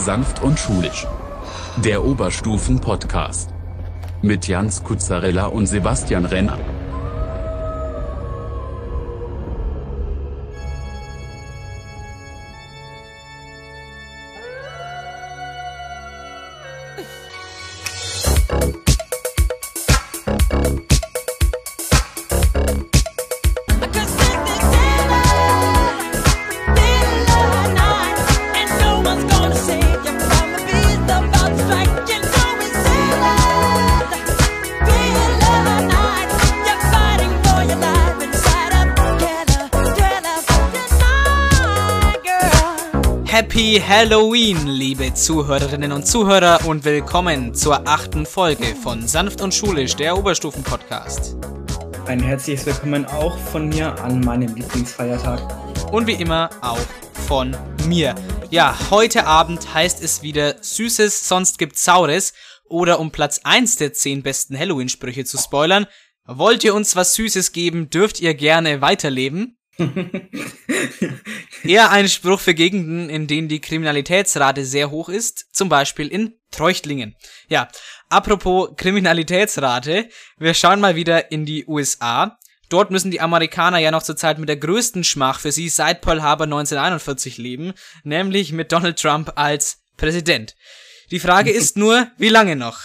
Sanft und schulisch. Der Oberstufen-Podcast. Mit Jans Kuzzarella und Sebastian Renner. Happy Halloween, liebe Zuhörerinnen und Zuhörer, und willkommen zur achten Folge von Sanft und Schulisch, der Oberstufen-Podcast. Ein herzliches Willkommen auch von mir an meinem Lieblingsfeiertag. Und wie immer auch von mir. Ja, heute Abend heißt es wieder Süßes, sonst gibt's Saures. Oder um Platz 1 der 10 besten Halloween-Sprüche zu spoilern. Wollt ihr uns was Süßes geben, dürft ihr gerne weiterleben. Eher ein Spruch für Gegenden, in denen die Kriminalitätsrate sehr hoch ist, zum Beispiel in Treuchtlingen. Ja, apropos Kriminalitätsrate, wir schauen mal wieder in die USA. Dort müssen die Amerikaner ja noch zur Zeit mit der größten Schmach für sie seit Pearl Harbor 1941 leben, nämlich mit Donald Trump als Präsident. Die Frage ist nur, wie lange noch?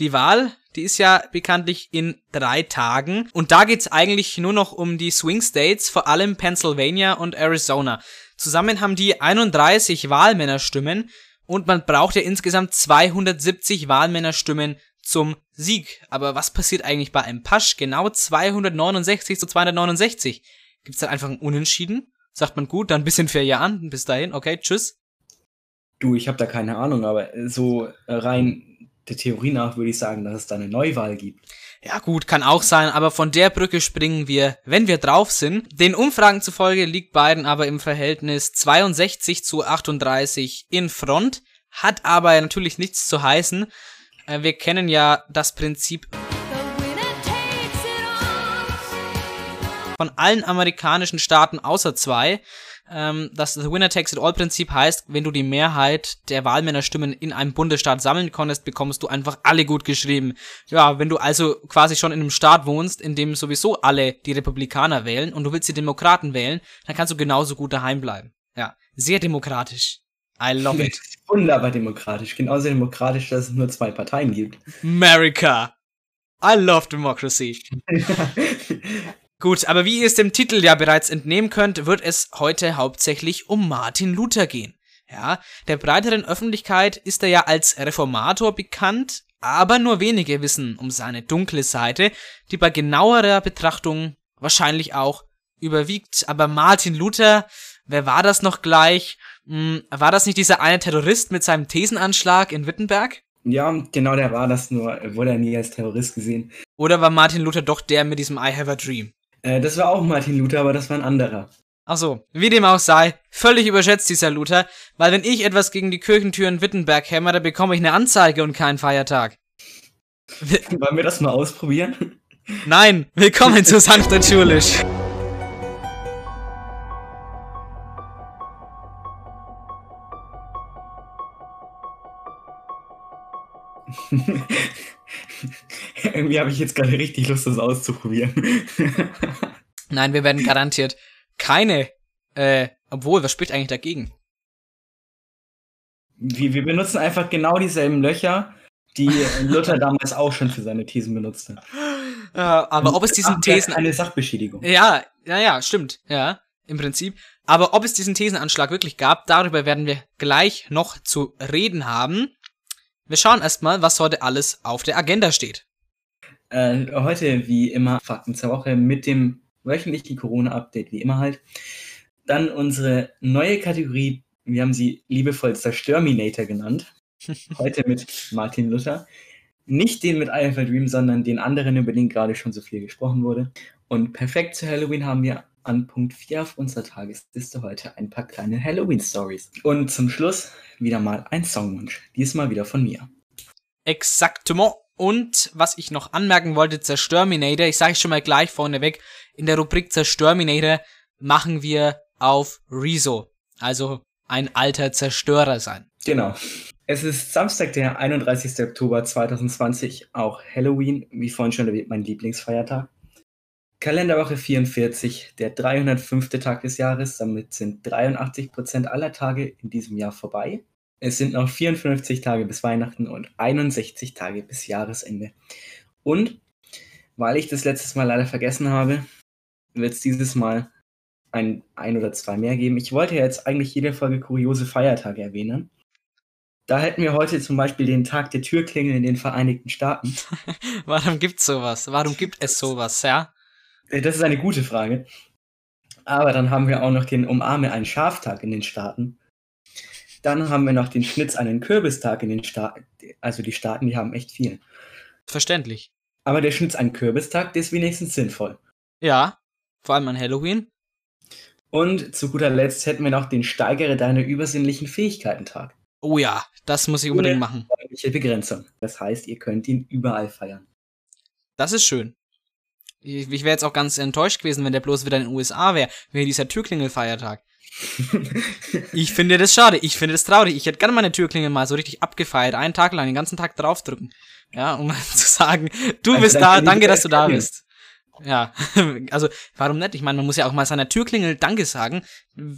Die Wahl die ist ja bekanntlich in drei Tagen. Und da geht's eigentlich nur noch um die Swing States, vor allem Pennsylvania und Arizona. Zusammen haben die 31 Wahlmännerstimmen und man braucht ja insgesamt 270 Wahlmännerstimmen zum Sieg. Aber was passiert eigentlich bei einem Pasch? Genau 269 zu 269. Gibt's dann einfach ein Unentschieden? Sagt man gut, dann ein bisschen für Jahren. Bis dahin, okay, tschüss. Du, ich habe da keine Ahnung, aber so rein der Theorie nach würde ich sagen, dass es da eine Neuwahl gibt. Ja gut, kann auch sein, aber von der Brücke springen wir, wenn wir drauf sind. Den Umfragen zufolge liegt Biden aber im Verhältnis 62 zu 38 in Front, hat aber natürlich nichts zu heißen. Äh, wir kennen ja das Prinzip von allen amerikanischen Staaten außer zwei ähm, das The Winner Takes It All Prinzip heißt, wenn du die Mehrheit der Wahlmännerstimmen in einem Bundesstaat sammeln konntest, bekommst du einfach alle gut geschrieben. Ja, wenn du also quasi schon in einem Staat wohnst, in dem sowieso alle die Republikaner wählen und du willst die Demokraten wählen, dann kannst du genauso gut daheim bleiben. Ja, sehr demokratisch. I love it. Wunderbar demokratisch. Genauso demokratisch, dass es nur zwei Parteien gibt. America. I love democracy. Gut, aber wie ihr es dem Titel ja bereits entnehmen könnt, wird es heute hauptsächlich um Martin Luther gehen. Ja, der breiteren Öffentlichkeit ist er ja als Reformator bekannt, aber nur wenige wissen um seine dunkle Seite, die bei genauerer Betrachtung wahrscheinlich auch überwiegt. Aber Martin Luther, wer war das noch gleich? Hm, war das nicht dieser eine Terrorist mit seinem Thesenanschlag in Wittenberg? Ja, genau der war das, nur wurde er nie als Terrorist gesehen. Oder war Martin Luther doch der mit diesem I have a dream? Äh, das war auch Martin Luther, aber das war ein anderer. Ach so, wie dem auch sei, völlig überschätzt dieser Luther, weil wenn ich etwas gegen die Kirchentür in Wittenberg hämmere, bekomme ich eine Anzeige und keinen Feiertag. Wollen wir das mal ausprobieren? Nein, willkommen zu Sanft und Schulisch. Irgendwie habe ich jetzt gerade richtig Lust, das auszuprobieren. Nein, wir werden garantiert keine, äh, obwohl, was spricht eigentlich dagegen? Wir, wir benutzen einfach genau dieselben Löcher, die Luther damals auch schon für seine Thesen benutzte. Ja, aber ob es diesen Thesen... Eine Sachbeschädigung. Ja, ja, ja, stimmt, ja, im Prinzip. Aber ob es diesen Thesenanschlag wirklich gab, darüber werden wir gleich noch zu reden haben. Wir schauen erstmal, was heute alles auf der Agenda steht. Äh, heute, wie immer, Fakten zur Woche mit dem wöchentlichen Corona-Update, wie immer halt. Dann unsere neue Kategorie, wir haben sie liebevoll Zerstörminator genannt. Heute mit Martin Luther. Nicht den mit Alpha Dream, sondern den anderen, über den gerade schon so viel gesprochen wurde. Und perfekt zu Halloween haben wir an Punkt 4 auf unserer Tagesliste heute ein paar kleine Halloween-Stories. Und zum Schluss wieder mal ein Songwunsch. Diesmal wieder von mir. Exaktement. Und was ich noch anmerken wollte, Zerstörminator, ich sage schon mal gleich vorneweg, in der Rubrik Zerstörminator machen wir auf Rezo, also ein alter Zerstörer sein. Genau. Es ist Samstag, der 31. Oktober 2020, auch Halloween, wie vorhin schon erwähnt, mein Lieblingsfeiertag. Kalenderwoche 44, der 305. Tag des Jahres. Damit sind 83 Prozent aller Tage in diesem Jahr vorbei. Es sind noch 54 Tage bis Weihnachten und 61 Tage bis Jahresende. Und weil ich das letztes Mal leider vergessen habe, wird es dieses Mal ein, ein oder zwei mehr geben. Ich wollte ja jetzt eigentlich jede Folge kuriose Feiertage erwähnen. Da hätten wir heute zum Beispiel den Tag der Türklingel in den Vereinigten Staaten. Warum gibt es sowas? Warum gibt es sowas, ja? Äh, das ist eine gute Frage. Aber dann haben wir auch noch den Umarme einen Schaftag in den Staaten. Dann haben wir noch den Schnitz einen Kürbistag in den Staaten. Also die Staaten, die haben echt viel. Verständlich. Aber der Schnitz einen Kürbistag, der ist wenigstens sinnvoll. Ja, vor allem an Halloween. Und zu guter Letzt hätten wir noch den Steigere deine übersinnlichen Fähigkeiten Tag. Oh ja, das muss ich unbedingt Ohne machen. Begrenzung. Das heißt, ihr könnt ihn überall feiern. Das ist schön. Ich, ich wäre jetzt auch ganz enttäuscht gewesen, wenn der bloß wieder in den USA wäre, wäre dieser Türklingelfeiertag. Ich finde das schade, ich finde das traurig. Ich hätte gerne meine Türklingel mal so richtig abgefeiert, einen Tag lang, den ganzen Tag draufdrücken. Ja, um zu sagen, du also bist da, danke, dass du da bist. Ja, also warum nicht? Ich meine, man muss ja auch mal seiner Türklingel Danke sagen.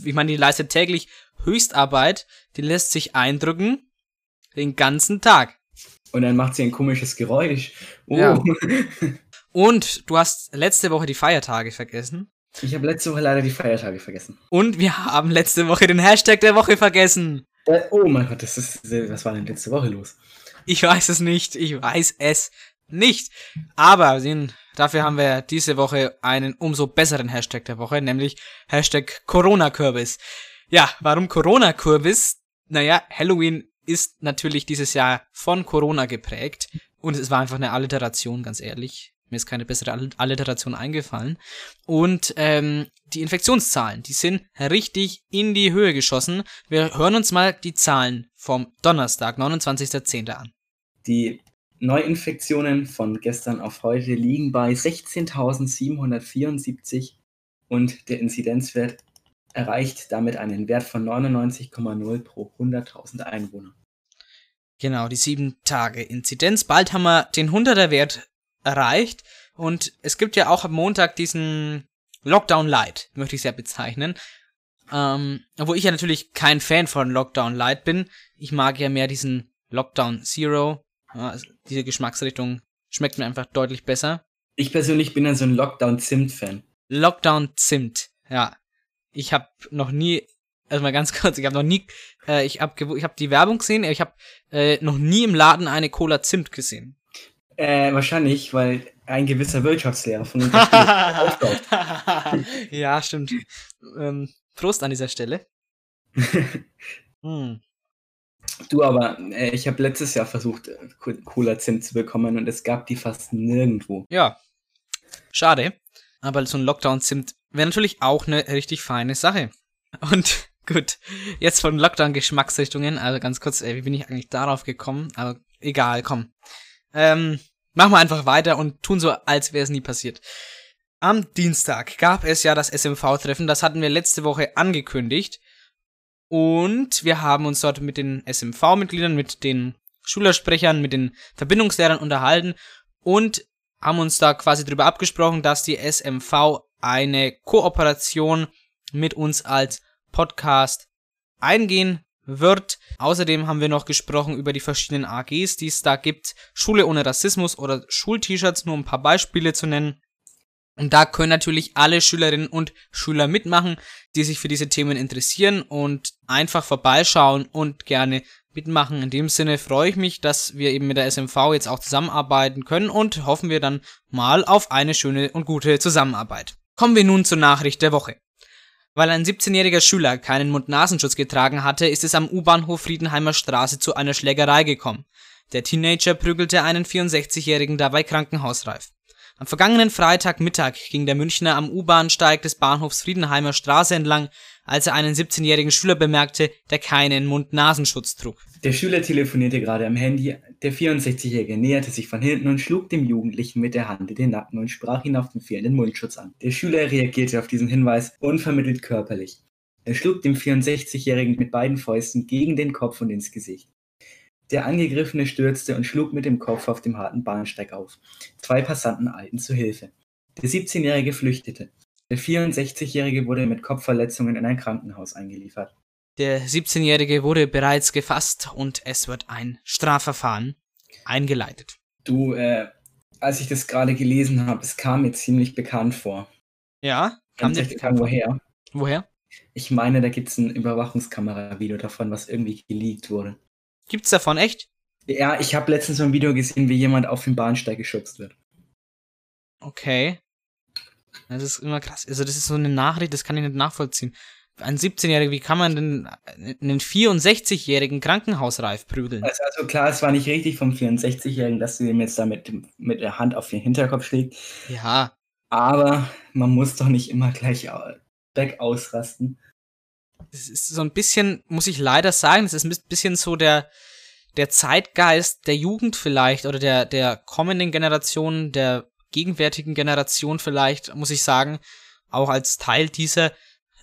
Ich meine, die leistet täglich Höchstarbeit, die lässt sich eindrücken den ganzen Tag. Und dann macht sie ein komisches Geräusch. Oh. Ja. Und du hast letzte Woche die Feiertage vergessen. Ich habe letzte Woche leider die Feiertage vergessen. Und wir haben letzte Woche den Hashtag der Woche vergessen. Äh, oh mein Gott, das ist, was war denn letzte Woche los? Ich weiß es nicht, ich weiß es nicht. Aber den, dafür haben wir diese Woche einen umso besseren Hashtag der Woche, nämlich Hashtag Corona-Kürbis. Ja, warum Corona-Kürbis? Naja, Halloween ist natürlich dieses Jahr von Corona geprägt. Und es war einfach eine Alliteration, ganz ehrlich. Mir ist keine bessere Alliteration eingefallen. Und ähm, die Infektionszahlen, die sind richtig in die Höhe geschossen. Wir hören uns mal die Zahlen vom Donnerstag, 29.10. an. Die Neuinfektionen von gestern auf heute liegen bei 16.774 und der Inzidenzwert erreicht damit einen Wert von 99,0 pro 100.000 Einwohner. Genau, die 7 Tage Inzidenz. Bald haben wir den 100er Wert erreicht. Und es gibt ja auch am Montag diesen Lockdown Light, möchte ich es ja bezeichnen. Ähm, obwohl ich ja natürlich kein Fan von Lockdown Light bin. Ich mag ja mehr diesen Lockdown Zero. Ja, also diese Geschmacksrichtung schmeckt mir einfach deutlich besser. Ich persönlich bin ja so ein Lockdown Zimt Fan. Lockdown Zimt, ja. Ich habe noch nie, also mal ganz kurz, ich habe noch nie, äh, ich habe ich hab die Werbung gesehen, ich habe äh, noch nie im Laden eine Cola Zimt gesehen. Äh, wahrscheinlich, weil ein gewisser Wirtschaftslehrer von uns Ja, stimmt. Ähm, Prost an dieser Stelle. hm. Du, aber äh, ich habe letztes Jahr versucht, äh, Cola Zimt zu bekommen und es gab die fast nirgendwo. Ja. Schade. Aber so ein Lockdown-Zimt wäre natürlich auch eine richtig feine Sache. Und gut, jetzt von Lockdown-Geschmacksrichtungen, also ganz kurz, ey, wie bin ich eigentlich darauf gekommen? Aber egal, komm. Ähm, machen wir einfach weiter und tun so, als wäre es nie passiert. Am Dienstag gab es ja das SMV-Treffen, das hatten wir letzte Woche angekündigt. Und wir haben uns dort mit den SMV-Mitgliedern, mit den Schülersprechern, mit den Verbindungslehrern unterhalten und haben uns da quasi darüber abgesprochen, dass die SMV eine Kooperation mit uns als Podcast eingehen wird. Außerdem haben wir noch gesprochen über die verschiedenen AGs, die es da gibt. Schule ohne Rassismus oder Schult-Shirts, nur ein paar Beispiele zu nennen. Und da können natürlich alle Schülerinnen und Schüler mitmachen, die sich für diese Themen interessieren und einfach vorbeischauen und gerne mitmachen. In dem Sinne freue ich mich, dass wir eben mit der SMV jetzt auch zusammenarbeiten können und hoffen wir dann mal auf eine schöne und gute Zusammenarbeit. Kommen wir nun zur Nachricht der Woche. Weil ein 17-jähriger Schüler keinen Mund-Nasenschutz getragen hatte, ist es am U-Bahnhof Friedenheimer Straße zu einer Schlägerei gekommen. Der Teenager prügelte einen 64-jährigen dabei krankenhausreif. Am vergangenen Freitagmittag ging der Münchner am U-Bahnsteig des Bahnhofs Friedenheimer Straße entlang, als er einen 17-jährigen Schüler bemerkte, der keinen Mund-Nasenschutz trug. Der Schüler telefonierte gerade am Handy, der 64-Jährige näherte sich von hinten und schlug dem Jugendlichen mit der Hand in den Nacken und sprach ihn auf den fehlenden Mundschutz an. Der Schüler reagierte auf diesen Hinweis unvermittelt körperlich. Er schlug dem 64-Jährigen mit beiden Fäusten gegen den Kopf und ins Gesicht. Der Angegriffene stürzte und schlug mit dem Kopf auf dem harten Bahnsteig auf. Zwei Passanten eilten zu Hilfe. Der 17-Jährige flüchtete. Der 64-Jährige wurde mit Kopfverletzungen in ein Krankenhaus eingeliefert. Der 17-Jährige wurde bereits gefasst und es wird ein Strafverfahren eingeleitet. Du, äh, als ich das gerade gelesen habe, es kam mir ziemlich bekannt vor. Ja, Kam dir bekannt woher? Woher? Ich meine, da gibt es ein Überwachungskamera-Video davon, was irgendwie geleakt wurde. Gibt's davon echt? Ja, ich habe letztens so ein Video gesehen, wie jemand auf dem Bahnsteig geschubst wird. Okay. Das ist immer krass. Also, das ist so eine Nachricht, das kann ich nicht nachvollziehen. Ein 17-Jähriger, wie kann man denn einen 64-jährigen krankenhausreif prügeln? Also, also, klar, es war nicht richtig vom 64-Jährigen, dass du ihm jetzt da mit, mit der Hand auf den Hinterkopf schlägst. Ja. Aber man muss doch nicht immer gleich weg ausrasten. Es ist so ein bisschen, muss ich leider sagen, es ist ein bisschen so der, der Zeitgeist der Jugend vielleicht oder der, der kommenden Generation, der gegenwärtigen Generation vielleicht, muss ich sagen, auch als Teil dieser,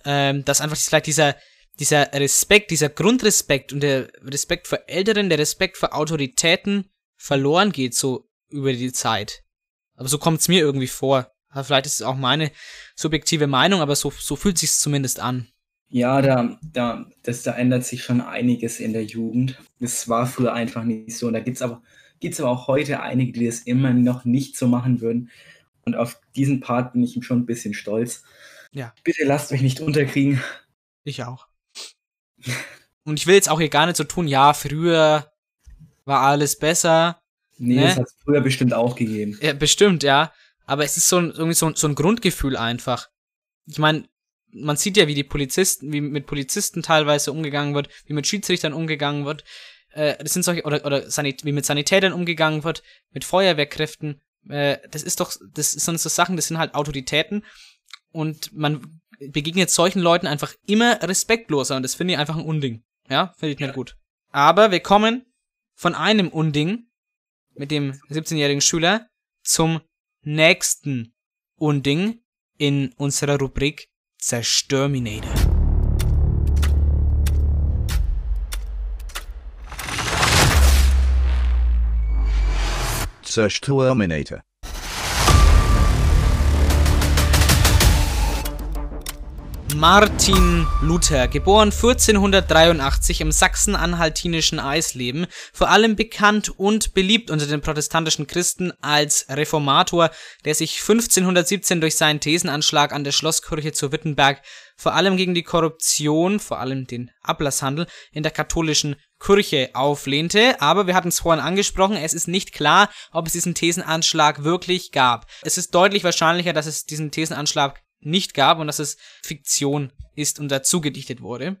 ähm, dass einfach vielleicht dieser, dieser Respekt, dieser Grundrespekt und der Respekt für Älteren, der Respekt für Autoritäten verloren geht, so über die Zeit. Aber so kommt es mir irgendwie vor. Vielleicht ist es auch meine subjektive Meinung, aber so, so fühlt sich zumindest an. Ja, da, da, das, da ändert sich schon einiges in der Jugend. Das war früher einfach nicht so. Und da gibt es aber, auch heute einige, die das immer noch nicht so machen würden. Und auf diesen Part bin ich schon ein bisschen stolz. Ja. Bitte lasst euch nicht unterkriegen. Ich auch. Und ich will jetzt auch hier gar nicht so tun, ja, früher war alles besser. Nee, ne? das hat es früher bestimmt auch gegeben. Ja, bestimmt, ja. Aber es ist so ein, irgendwie so, so ein Grundgefühl einfach. Ich meine, man sieht ja, wie die Polizisten, wie mit Polizisten teilweise umgegangen wird, wie mit Schiedsrichtern umgegangen wird. Äh, das sind solche, oder, oder Sanit wie mit Sanitätern umgegangen wird, mit Feuerwehrkräften. Äh, das ist doch, das sind so Sachen, das sind halt Autoritäten. Und man begegnet solchen Leuten einfach immer respektloser. Und das finde ich einfach ein Unding. Ja, finde ich nicht gut. Aber wir kommen von einem Unding mit dem 17-jährigen Schüler zum nächsten Unding in unserer Rubrik Zerstörminator. Zerstörminator. Martin Luther, geboren 1483 im sachsen-anhaltinischen Eisleben, vor allem bekannt und beliebt unter den protestantischen Christen als Reformator, der sich 1517 durch seinen Thesenanschlag an der Schlosskirche zu Wittenberg vor allem gegen die Korruption, vor allem den Ablasshandel in der katholischen Kirche auflehnte. Aber wir hatten es vorhin angesprochen, es ist nicht klar, ob es diesen Thesenanschlag wirklich gab. Es ist deutlich wahrscheinlicher, dass es diesen Thesenanschlag nicht gab und dass es Fiktion ist und dazu gedichtet wurde.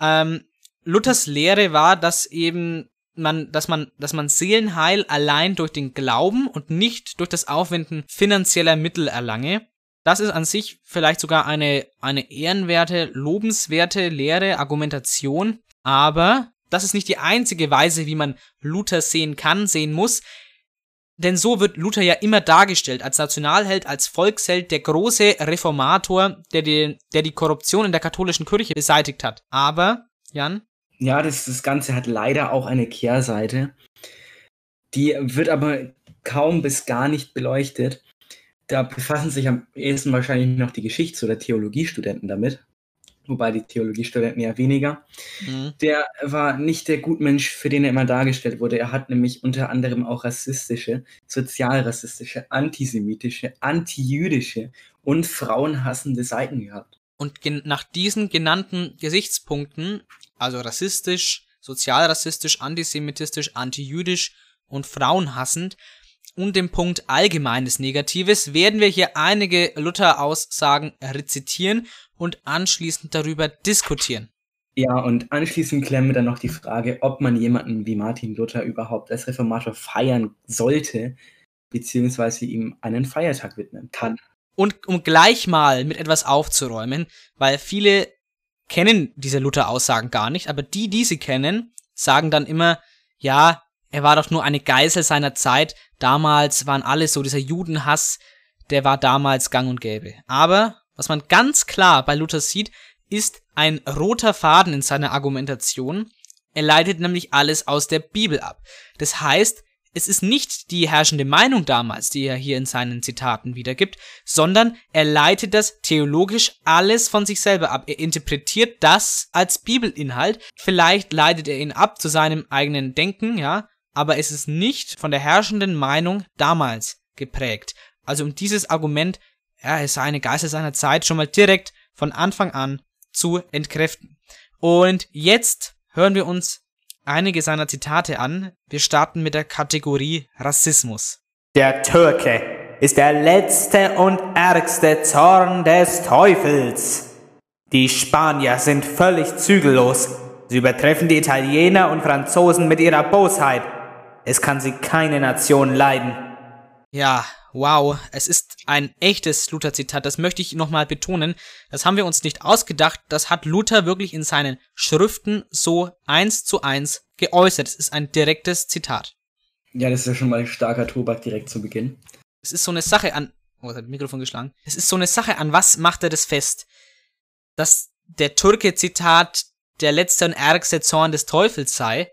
Ähm, Luthers Lehre war, dass eben man, dass man, dass man Seelenheil allein durch den Glauben und nicht durch das Aufwenden finanzieller Mittel erlange. Das ist an sich vielleicht sogar eine, eine ehrenwerte, lobenswerte Lehre, Argumentation, aber das ist nicht die einzige Weise, wie man Luther sehen kann, sehen muss. Denn so wird Luther ja immer dargestellt, als Nationalheld, als Volksheld, der große Reformator, der, die, der die Korruption in der katholischen Kirche beseitigt hat. Aber, Jan? Ja, das, das Ganze hat leider auch eine Kehrseite. Die wird aber kaum bis gar nicht beleuchtet. Da befassen sich am ehesten wahrscheinlich noch die Geschichts- oder Theologiestudenten damit wobei die Theologiestudenten eher weniger. Mhm. Der war nicht der Gutmensch, für den er immer dargestellt wurde. Er hat nämlich unter anderem auch rassistische, sozialrassistische, antisemitische, antijüdische und frauenhassende Seiten gehabt. Und nach diesen genannten Gesichtspunkten, also rassistisch, sozialrassistisch, antisemitistisch, antijüdisch und frauenhassend, und dem Punkt allgemeines Negatives werden wir hier einige Luther-Aussagen rezitieren und anschließend darüber diskutieren. Ja, und anschließend klären wir dann noch die Frage, ob man jemanden wie Martin Luther überhaupt als Reformator feiern sollte, beziehungsweise ihm einen Feiertag widmen kann. Und um gleich mal mit etwas aufzuräumen, weil viele kennen diese Luther-Aussagen gar nicht, aber die, die sie kennen, sagen dann immer, ja, er war doch nur eine Geisel seiner Zeit. Damals waren alle so, dieser Judenhass, der war damals gang und gäbe. Aber, was man ganz klar bei Luther sieht, ist ein roter Faden in seiner Argumentation. Er leitet nämlich alles aus der Bibel ab. Das heißt, es ist nicht die herrschende Meinung damals, die er hier in seinen Zitaten wiedergibt, sondern er leitet das theologisch alles von sich selber ab. Er interpretiert das als Bibelinhalt. Vielleicht leitet er ihn ab zu seinem eigenen Denken, ja, aber es ist nicht von der herrschenden Meinung damals geprägt. Also um dieses Argument, ja, es sei eine Geister seiner Zeit, schon mal direkt von Anfang an zu entkräften. Und jetzt hören wir uns einige seiner Zitate an. Wir starten mit der Kategorie Rassismus. Der Türke ist der letzte und ärgste Zorn des Teufels. Die Spanier sind völlig zügellos. Sie übertreffen die Italiener und Franzosen mit ihrer Bosheit. Es kann sie keine Nation leiden. Ja, wow, es ist ein echtes Luther-Zitat, das möchte ich nochmal betonen. Das haben wir uns nicht ausgedacht, das hat Luther wirklich in seinen Schriften so eins zu eins geäußert. Es ist ein direktes Zitat. Ja, das ist ja schon mal starker Tobak direkt zu Beginn. Es ist so eine Sache an. Oh, es hat Mikrofon geschlagen. Es ist so eine Sache, an was macht er das fest? Dass der Türke, Zitat, der letzte und ärgste Zorn des Teufels sei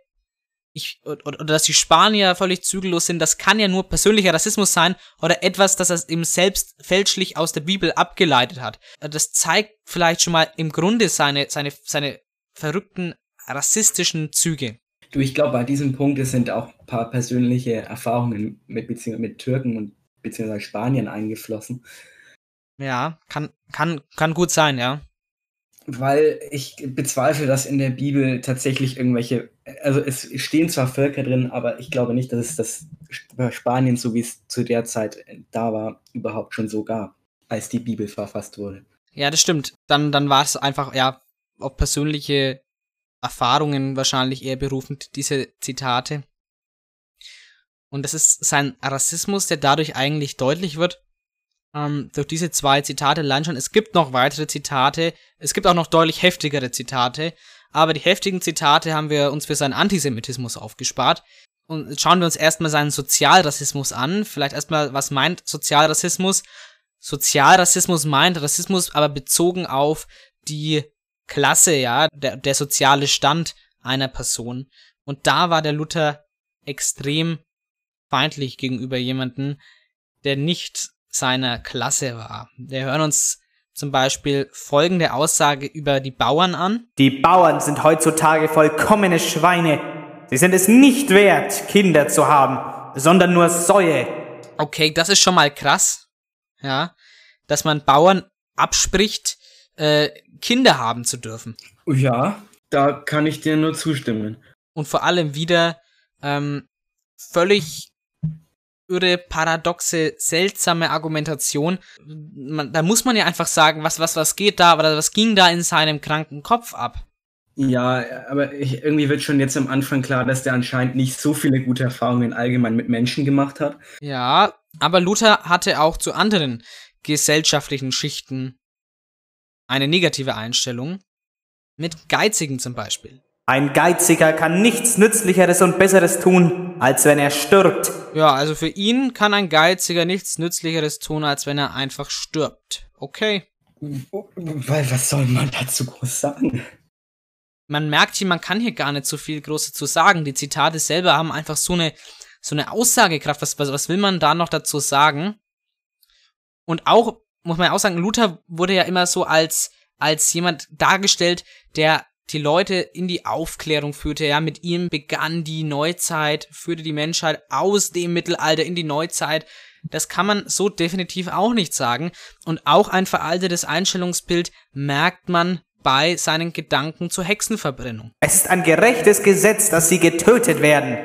ich, oder, oder dass die Spanier völlig zügellos sind, das kann ja nur persönlicher Rassismus sein oder etwas, das er eben selbst fälschlich aus der Bibel abgeleitet hat. Das zeigt vielleicht schon mal im Grunde seine, seine, seine verrückten rassistischen Züge. Du, ich glaube, bei diesem Punkt sind auch ein paar persönliche Erfahrungen mit, mit Türken und beziehungsweise Spaniern eingeflossen. Ja, kann, kann, kann gut sein, ja weil ich bezweifle, dass in der Bibel tatsächlich irgendwelche, also es stehen zwar Völker drin, aber ich glaube nicht, dass es das Spanien, so wie es zu der Zeit da war, überhaupt schon so gab, als die Bibel verfasst wurde. Ja, das stimmt. Dann, dann war es einfach, ja, auf persönliche Erfahrungen wahrscheinlich eher berufend, diese Zitate. Und das ist sein Rassismus, der dadurch eigentlich deutlich wird, ähm, durch diese zwei Zitate allein schon. Es gibt noch weitere Zitate, es gibt auch noch deutlich heftigere Zitate, aber die heftigen Zitate haben wir uns für seinen Antisemitismus aufgespart. Und schauen wir uns erstmal seinen Sozialrassismus an. Vielleicht erstmal, was meint Sozialrassismus? Sozialrassismus meint Rassismus, aber bezogen auf die Klasse, ja, der, der soziale Stand einer Person. Und da war der Luther extrem feindlich gegenüber jemanden, der nicht seiner Klasse war. Wir hören uns zum Beispiel folgende Aussage über die Bauern an. Die Bauern sind heutzutage vollkommene Schweine. Sie sind es nicht wert, Kinder zu haben, sondern nur Säue. Okay, das ist schon mal krass. Ja, dass man Bauern abspricht, äh, Kinder haben zu dürfen. Ja, da kann ich dir nur zustimmen. Und vor allem wieder ähm, völlig irre, paradoxe, seltsame Argumentation. Man, da muss man ja einfach sagen, was, was, was geht da, oder was ging da in seinem kranken Kopf ab? Ja, aber ich, irgendwie wird schon jetzt am Anfang klar, dass der anscheinend nicht so viele gute Erfahrungen allgemein mit Menschen gemacht hat. Ja, aber Luther hatte auch zu anderen gesellschaftlichen Schichten eine negative Einstellung. Mit Geizigen zum Beispiel. Ein Geiziger kann nichts Nützlicheres und Besseres tun, als wenn er stirbt. Ja, also für ihn kann ein Geiziger nichts Nützlicheres tun, als wenn er einfach stirbt. Okay. Weil was soll man dazu groß sagen? Man merkt hier, man kann hier gar nicht so viel Großes zu sagen. Die Zitate selber haben einfach so eine, so eine Aussagekraft. Was, was, was will man da noch dazu sagen? Und auch, muss man auch sagen, Luther wurde ja immer so als, als jemand dargestellt, der die Leute in die Aufklärung führte. Ja, mit ihm begann die Neuzeit, führte die Menschheit aus dem Mittelalter in die Neuzeit. Das kann man so definitiv auch nicht sagen. Und auch ein veraltetes Einstellungsbild merkt man bei seinen Gedanken zur Hexenverbrennung. Es ist ein gerechtes Gesetz, dass sie getötet werden.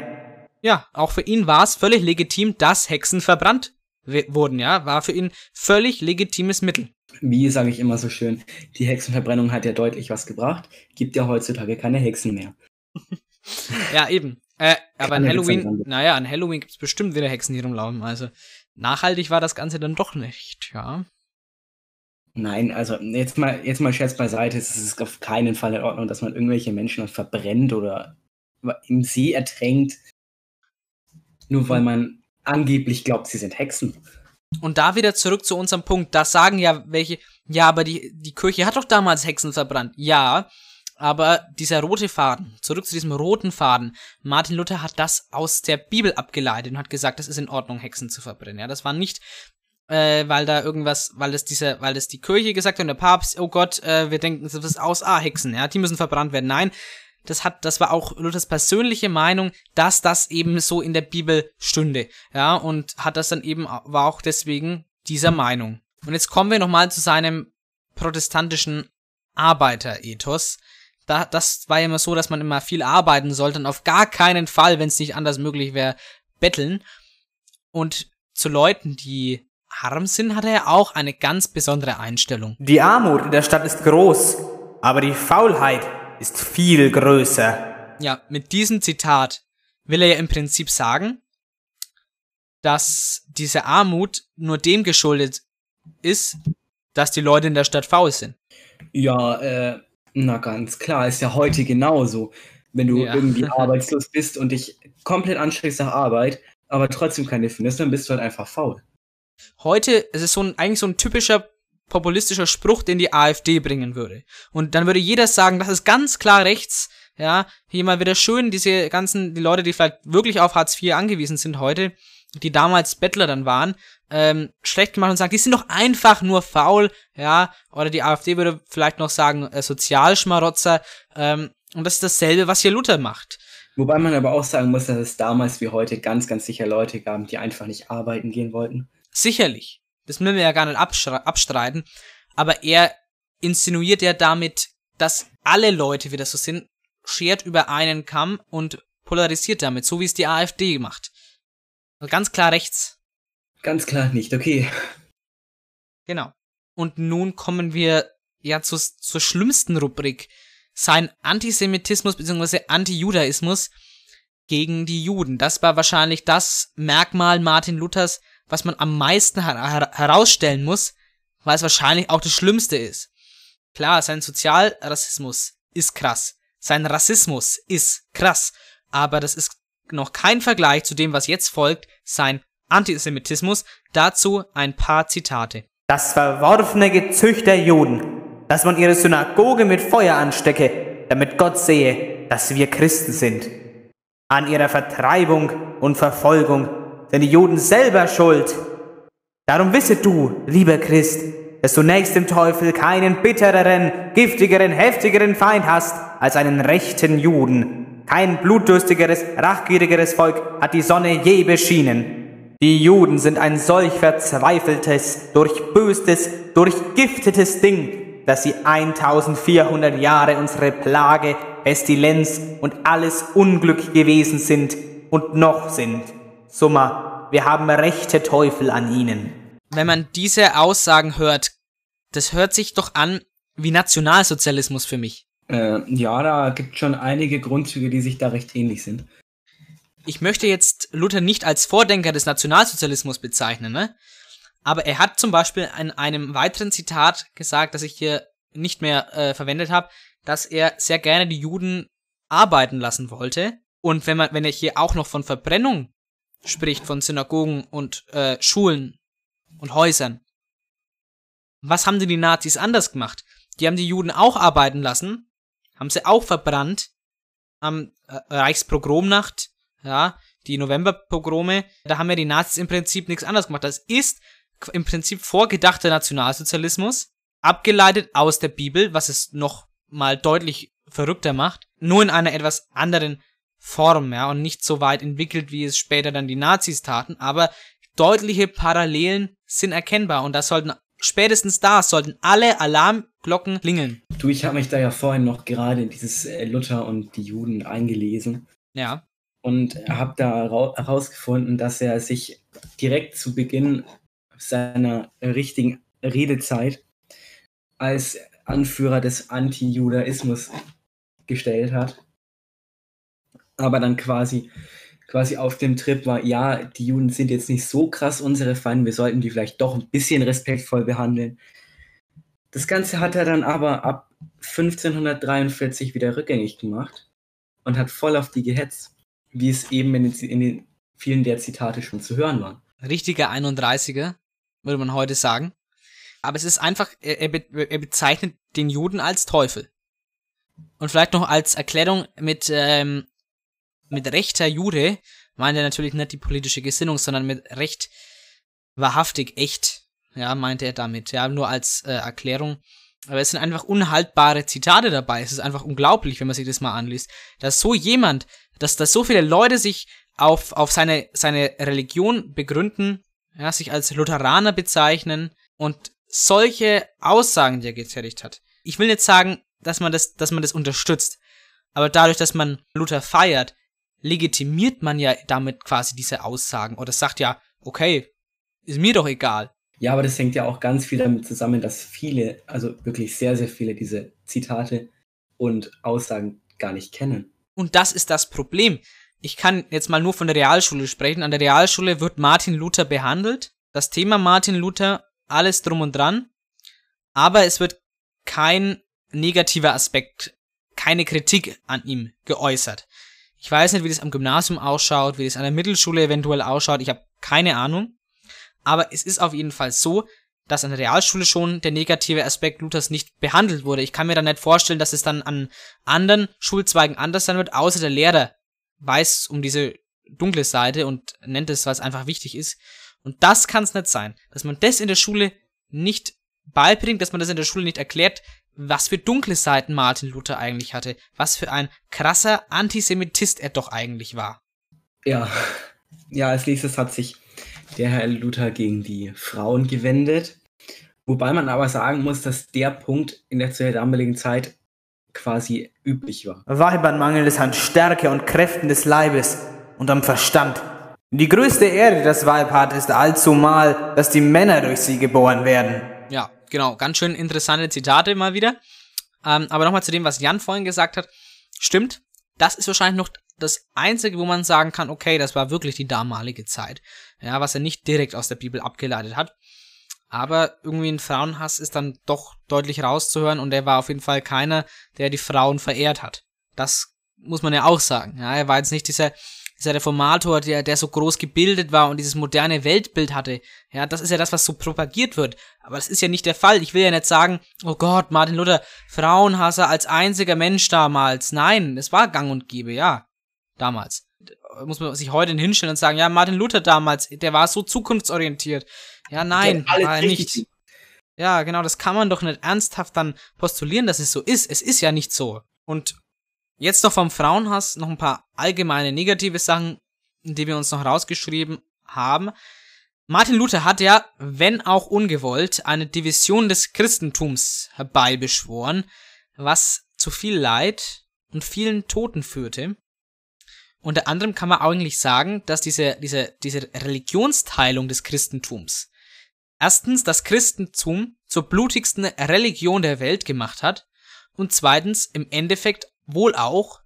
Ja, auch für ihn war es völlig legitim, dass Hexen verbrannt wurden, ja, war für ihn völlig legitimes Mittel wie sage ich immer so schön, die Hexenverbrennung hat ja deutlich was gebracht, gibt ja heutzutage keine Hexen mehr. ja, eben. Äh, aber an Halloween, naja, an Halloween gibt es bestimmt wieder Hexen, die rumlaufen. Also nachhaltig war das Ganze dann doch nicht, ja. Nein, also jetzt mal, jetzt mal Scherz beiseite, es ist auf keinen Fall in Ordnung, dass man irgendwelche Menschen verbrennt oder im See ertränkt, nur weil man angeblich glaubt, sie sind Hexen. Und da wieder zurück zu unserem Punkt, da sagen ja welche, Ja, aber die, die Kirche hat doch damals Hexen verbrannt. Ja, aber dieser rote Faden, zurück zu diesem roten Faden, Martin Luther hat das aus der Bibel abgeleitet und hat gesagt, das ist in Ordnung, Hexen zu verbrennen. Ja, das war nicht, äh, weil da irgendwas, weil das diese, weil das die Kirche gesagt hat und der Papst, oh Gott, äh, wir denken, das ist aus, ah, Hexen, ja, die müssen verbrannt werden. Nein, das hat, das war auch Luthers persönliche Meinung, dass das eben so in der Bibel stünde, ja, und hat das dann eben, war auch deswegen dieser Meinung. Und jetzt kommen wir nochmal zu seinem protestantischen Arbeiterethos. Da, das war ja immer so, dass man immer viel arbeiten sollte und auf gar keinen Fall, wenn es nicht anders möglich wäre, betteln. Und zu Leuten, die arm sind, hat er auch eine ganz besondere Einstellung. Die Armut in der Stadt ist groß, aber die Faulheit ist viel größer. Ja, mit diesem Zitat will er ja im Prinzip sagen, dass diese Armut nur dem geschuldet ist, dass die Leute in der Stadt faul sind. Ja, äh, na ganz klar, ist ja heute genauso. Wenn du Ja. irgendwie arbeitslos bist und dich komplett anstrengst nach Arbeit, aber trotzdem keine findest, dann bist du halt einfach faul. Heute es ist so ein, eigentlich so ein typischer populistischer Spruch, den die AfD bringen würde. Und dann würde jeder sagen, das ist ganz klar rechts. Ja, hier mal wieder schön, diese ganzen, die Leute, die vielleicht wirklich auf Hartz IV angewiesen sind heute, die damals Bettler dann waren, ähm, schlecht gemacht und sagen, die sind doch einfach nur faul, ja, oder die AfD würde vielleicht noch sagen, äh, Sozialschmarotzer, ähm, und das ist dasselbe, was hier Luther macht. Wobei man aber auch sagen muss, dass es damals wie heute ganz, ganz sicher Leute gab, die einfach nicht arbeiten gehen wollten. Sicherlich. Das müssen wir ja gar nicht abstre- abstreiten. Aber er insinuiert ja damit, dass alle Leute wieder so sind, schert über einen Kamm und polarisiert damit, so wie es die AfD macht. Also ganz klar rechts. Ganz klar nicht, okay. Genau. Und nun kommen wir ja zu, zur schlimmsten Rubrik. Sein Antisemitismus bzw. Antijudaismus gegen die Juden. Das war wahrscheinlich das Merkmal Martin Luthers, was man am meisten her her herausstellen muss, weil es wahrscheinlich auch das Schlimmste ist. Klar, sein Sozialrassismus ist krass. Sein Rassismus ist krass. Aber das ist noch kein Vergleich zu dem, was jetzt folgt, sein Antisemitismus. Dazu ein paar Zitate. Das verworfene Gezücht der Juden, dass man ihre Synagoge mit Feuer anstecke, damit Gott sehe, dass wir Christen sind. An ihrer Vertreibung und Verfolgung sind die Juden selber schuld. Darum wisse du, lieber Christ, dass du nächst dem Teufel keinen bittereren, giftigeren, heftigeren Feind hast als einen rechten Juden. Kein blutdürstigeres, rachgierigeres Volk hat die Sonne je beschienen. Die Juden sind ein solch verzweifeltes, durchböstes, durchgiftetes Ding, dass sie 1400 Jahre unsere Plage, Pestilenz und alles Unglück gewesen sind und noch sind. Summa, wir haben rechte Teufel an ihnen. Wenn man diese Aussagen hört, das hört sich doch an wie Nationalsozialismus für mich. Äh, ja, da gibt schon einige Grundzüge, die sich da recht ähnlich sind. Ich möchte jetzt Luther nicht als Vordenker des Nationalsozialismus bezeichnen, ne? Aber er hat zum Beispiel in einem weiteren Zitat gesagt, das ich hier nicht mehr äh, verwendet habe, dass er sehr gerne die Juden arbeiten lassen wollte. Und wenn man, wenn er hier auch noch von Verbrennung spricht, von Synagogen und äh, Schulen und Häusern, was haben denn die Nazis anders gemacht? Die haben die Juden auch arbeiten lassen, haben sie auch verbrannt am äh, Reichspogromnacht, ja, die Novemberpogrome, da haben ja die Nazis im Prinzip nichts anderes gemacht. Das ist im Prinzip vorgedachter Nationalsozialismus, abgeleitet aus der Bibel, was es noch mal deutlich verrückter macht, nur in einer etwas anderen Form, ja, und nicht so weit entwickelt, wie es später dann die Nazis taten, aber deutliche Parallelen sind erkennbar und das sollten spätestens da sollten alle Alarmglocken klingeln. Du, ich habe mich da ja vorhin noch gerade in dieses äh, Luther und die Juden eingelesen Ja, und habe da hera- herausgefunden, dass er sich direkt zu Beginn seiner richtigen Redezeit als Anführer des Anti-Judaismus gestellt hat. Aber dann quasi, quasi auf dem Trip war, ja, die Juden sind jetzt nicht so krass unsere Feinde, wir sollten die vielleicht doch ein bisschen respektvoll behandeln. Das Ganze hat er dann aber ab 1543 wieder rückgängig gemacht und hat voll auf die gehetzt, wie es eben in den, in den vielen der Zitate schon zu hören war. richtiger 31er, würde man heute sagen. Aber es ist einfach, er, er, er bezeichnet den Juden als Teufel. Und vielleicht noch als Erklärung mit, ähm, mit rechter Jude meint er natürlich nicht die politische Gesinnung, sondern mit recht wahrhaftig echt. Ja, meinte er damit. Ja, nur als äh, Erklärung. Aber es sind einfach unhaltbare Zitate dabei. Es ist einfach unglaublich, wenn man sich das mal anliest. Dass so jemand, dass, dass so viele Leute sich auf, auf seine, seine Religion begründen, ja, sich als Lutheraner bezeichnen und solche Aussagen, die er getätigt hat. Ich will nicht sagen, dass man das, dass man das unterstützt. Aber dadurch, dass man Luther feiert, legitimiert man ja damit quasi diese Aussagen oder sagt ja, okay, ist mir doch egal. Ja, aber das hängt ja auch ganz viel damit zusammen, dass viele, also wirklich sehr, sehr viele diese Zitate und Aussagen gar nicht kennen. Und das ist das Problem. Ich kann jetzt mal nur von der Realschule sprechen. An der Realschule wird Martin Luther behandelt. Das Thema Martin Luther, alles drum und dran. Aber es wird kein negativer Aspekt, keine Kritik an ihm geäußert. Ich weiß nicht, wie das am Gymnasium ausschaut, wie das an der Mittelschule eventuell ausschaut. Ich habe keine Ahnung. Aber es ist auf jeden Fall so, dass an der Realschule schon der negative Aspekt Luthers nicht behandelt wurde. Ich kann mir da nicht vorstellen, dass es dann an anderen Schulzweigen anders sein wird, außer der Lehrer weiß um diese dunkle Seite und nennt es, was einfach wichtig ist. Und das kann es nicht sein, dass man das in der Schule nicht beibringt, dass man das in der Schule nicht erklärt, was für dunkle Seiten Martin Luther eigentlich hatte, was für ein krasser Antisemitist er doch eigentlich war. Ja, ja, als nächstes hat sich der Herr Luther gegen die Frauen gewendet. Wobei man aber sagen muss, dass der Punkt in der zur damaligen Zeit quasi üblich war. Weibern mangelt es an Stärke und Kräften des Leibes und am Verstand. Die größte Ehre, die das Weib hat, ist allzumal, dass die Männer durch sie geboren werden. Genau, ganz schön interessante Zitate mal wieder. Ähm, aber nochmal zu dem, was Jan vorhin gesagt hat. Stimmt, das ist wahrscheinlich noch das Einzige, wo man sagen kann, okay, das war wirklich die damalige Zeit. Ja, was er nicht direkt aus der Bibel abgeleitet hat. Aber irgendwie ein Frauenhass ist dann doch deutlich rauszuhören und er war auf jeden Fall keiner, der die Frauen verehrt hat. Das muss man ja auch sagen. Ja, er war jetzt nicht dieser, dieser Reformator, der, der so groß gebildet war und dieses moderne Weltbild hatte. Ja, das ist ja das, was so propagiert wird. Aber das ist ja nicht der Fall. Ich will ja nicht sagen, oh Gott, Martin Luther, Frauenhasser als einziger Mensch damals. Nein, es war gang und gäbe, ja. Damals. Muss man sich heute hinstellen und sagen, ja, Martin Luther damals, der war so zukunftsorientiert. Ja, nein, war nicht. Ja, genau, das kann man doch nicht ernsthaft dann postulieren, dass es so ist. Es ist ja nicht so. Und jetzt noch vom Frauenhass noch ein paar allgemeine negative Sachen, die wir uns noch rausgeschrieben haben. Martin Luther hat ja, wenn auch ungewollt, eine Division des Christentums herbeibeschworen, was zu viel Leid und vielen Toten führte. Unter anderem kann man eigentlich sagen, dass diese, diese, diese Religionsteilung des Christentums erstens das Christentum zur blutigsten Religion der Welt gemacht hat und zweitens im Endeffekt wohl auch,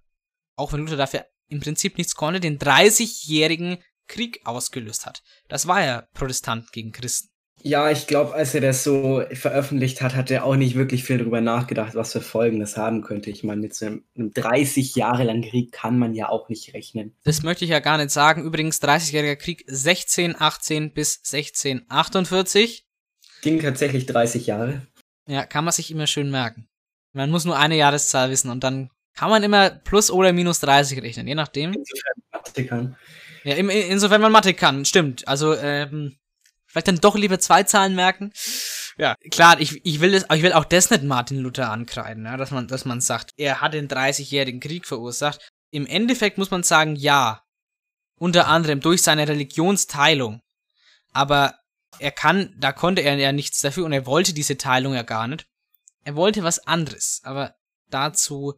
auch wenn Luther dafür im Prinzip nichts konnte, den 30-jährigen Krieg ausgelöst hat. Das war ja Protestant gegen Christen. Ja, ich glaube, als er das so veröffentlicht hat, hat er auch nicht wirklich viel darüber nachgedacht, was für Folgen das haben könnte. Ich meine, mit so einem, einem 30 Jahre langen Krieg kann man ja auch nicht rechnen. Das möchte ich ja gar nicht sagen. Übrigens, 30-jähriger Krieg 1618 bis 1648. Ging tatsächlich 30 Jahre. Ja, kann man sich immer schön merken. Man muss nur eine Jahreszahl wissen und dann kann man immer plus oder minus 30 rechnen, je nachdem. Insofern Mathe kann. Ja, in, insofern man Mathe kann, stimmt. Also, ähm, Vielleicht dann doch lieber zwei Zahlen merken. Ja, klar, ich, ich will das, ich will auch das nicht Martin Luther ankreiden, ja, dass man, dass man sagt, er hat den 30-jährigen Krieg verursacht. Im Endeffekt muss man sagen, ja. Unter anderem durch seine Religionsteilung. Aber er kann, da konnte er ja nichts dafür und er wollte diese Teilung ja gar nicht. Er wollte was anderes, aber dazu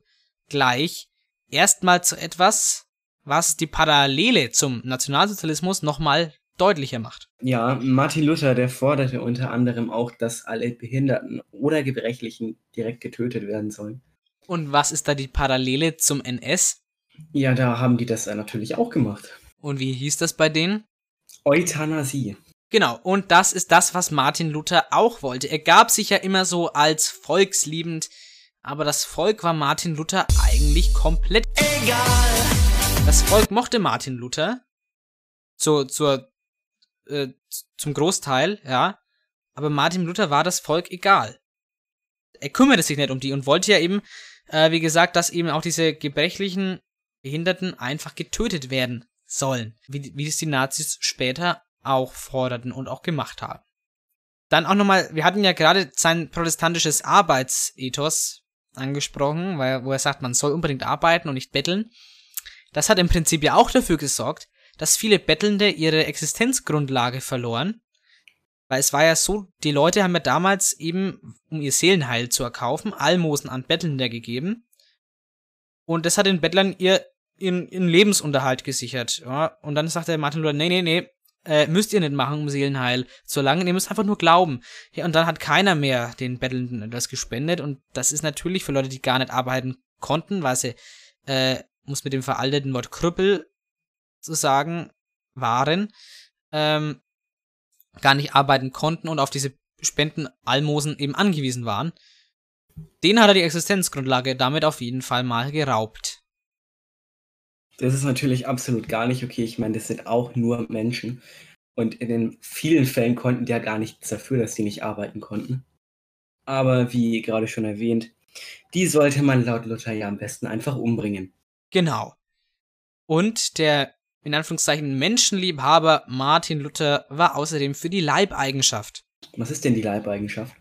gleich. Erstmal zu etwas, was die Parallele zum Nationalsozialismus nochmal deutlicher macht. Ja, Martin Luther, der forderte unter anderem auch, dass alle Behinderten oder Gebrechlichen direkt getötet werden sollen. Und was ist da die Parallele zum NS? Ja, da haben die das natürlich auch gemacht. Und wie hieß das bei denen? Euthanasie. Genau, und das ist das, was Martin Luther auch wollte. Er gab sich ja immer so als volksliebend, aber das Volk war Martin Luther eigentlich komplett egal. Das Volk mochte Martin Luther. Zur, zur äh, zum Großteil, ja. aber Martin Luther war das Volk egal. Er kümmerte sich nicht um die und wollte ja eben, äh, wie gesagt, dass eben auch diese gebrechlichen Behinderten einfach getötet werden sollen, wie, wie es die Nazis später auch forderten und auch gemacht haben. Dann auch nochmal, wir hatten ja gerade sein protestantisches Arbeitsethos angesprochen, weil, wo er sagt, man soll unbedingt arbeiten und nicht betteln. Das hat im Prinzip ja auch dafür gesorgt, dass viele Bettelnde ihre Existenzgrundlage verloren. Weil es war ja so, die Leute haben ja damals eben, um ihr Seelenheil zu erkaufen, Almosen an Bettelnde gegeben. Und das hat den Bettlern ihr, ihren, ihren Lebensunterhalt gesichert. Ja? Und dann sagte Martin Luther, nee, nee, nee, äh, müsst ihr nicht machen um Seelenheil zu erlangen, ihr müsst einfach nur glauben. Ja, und dann hat keiner mehr den Bettelnden etwas gespendet und das ist natürlich für Leute, die gar nicht arbeiten konnten, weil sie, äh, muss mit dem veralteten Wort Krüppel zu sagen, waren, ähm, gar nicht arbeiten konnten und auf diese Spenden Almosen eben angewiesen waren. Den hat er die Existenzgrundlage damit auf jeden Fall mal geraubt. Das ist natürlich absolut gar nicht okay. Ich meine, das sind auch nur Menschen. Und in den vielen Fällen konnten die ja gar nichts dafür, dass die nicht arbeiten konnten. Aber wie gerade schon erwähnt, die sollte man laut Luther ja am besten einfach umbringen. Genau. Und der in Anführungszeichen Menschenliebhaber Martin Luther war außerdem für die Leibeigenschaft. Was ist denn die Leibeigenschaft?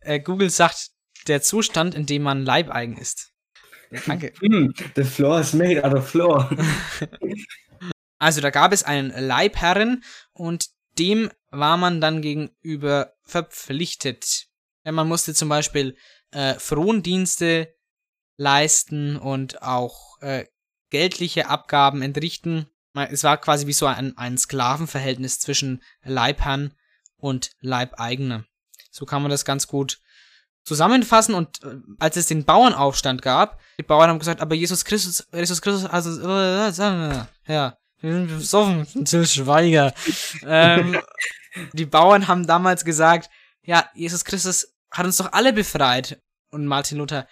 Äh, Google sagt, der Zustand, in dem man leibeigen ist. Danke. Mm, the floor is made out of floor. Also da gab es einen Leibherren und dem war man dann gegenüber verpflichtet. Man musste zum Beispiel äh, Frondienste leisten und auch äh, geldliche Abgaben entrichten. Es war quasi wie so ein, ein Sklavenverhältnis zwischen Leibherrn und Leibeigener. So kann man das ganz gut zusammenfassen und äh, als es den Bauernaufstand gab, die Bauern haben gesagt, aber Jesus Christus, Jesus Christus, also, äh, ja, wir sind besoffen, Till Schweiger. ähm, die Bauern haben damals gesagt, ja, Jesus Christus hat uns doch alle befreit. Und Martin Luther,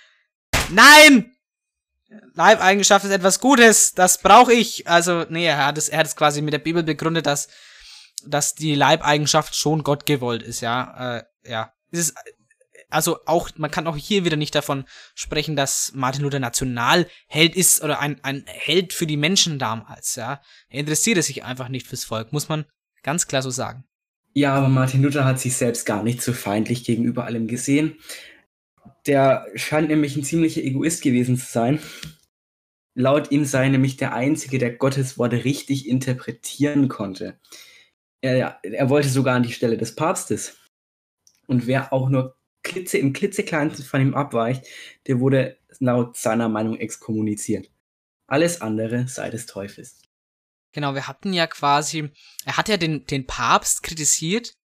nein! Leibeigenschaft ist etwas Gutes, das brauche ich. Also, nee, er hat es, er hat es quasi mit der Bibel begründet, dass, dass die Leibeigenschaft schon Gott gewollt ist, ja. Äh, ja. Es ist also auch, man kann auch hier wieder nicht davon sprechen, dass Martin Luther Nationalheld ist oder ein, ein Held für die Menschen damals, ja. Er interessierte sich einfach nicht fürs Volk, muss man ganz klar so sagen. Ja, aber Martin Luther hat sich selbst gar nicht so feindlich gegenüber allem gesehen. Der scheint nämlich ein ziemlicher Egoist gewesen zu sein. Laut ihm sei nämlich der Einzige, der Gottes Worte richtig interpretieren konnte. Er, er wollte sogar an die Stelle des Papstes. Und wer auch nur klitze, im klitzekleinsten von ihm abweicht, der wurde laut seiner Meinung exkommuniziert. Alles andere sei des Teufels. Genau, wir hatten ja quasi, er hat ja den, den Papst kritisiert,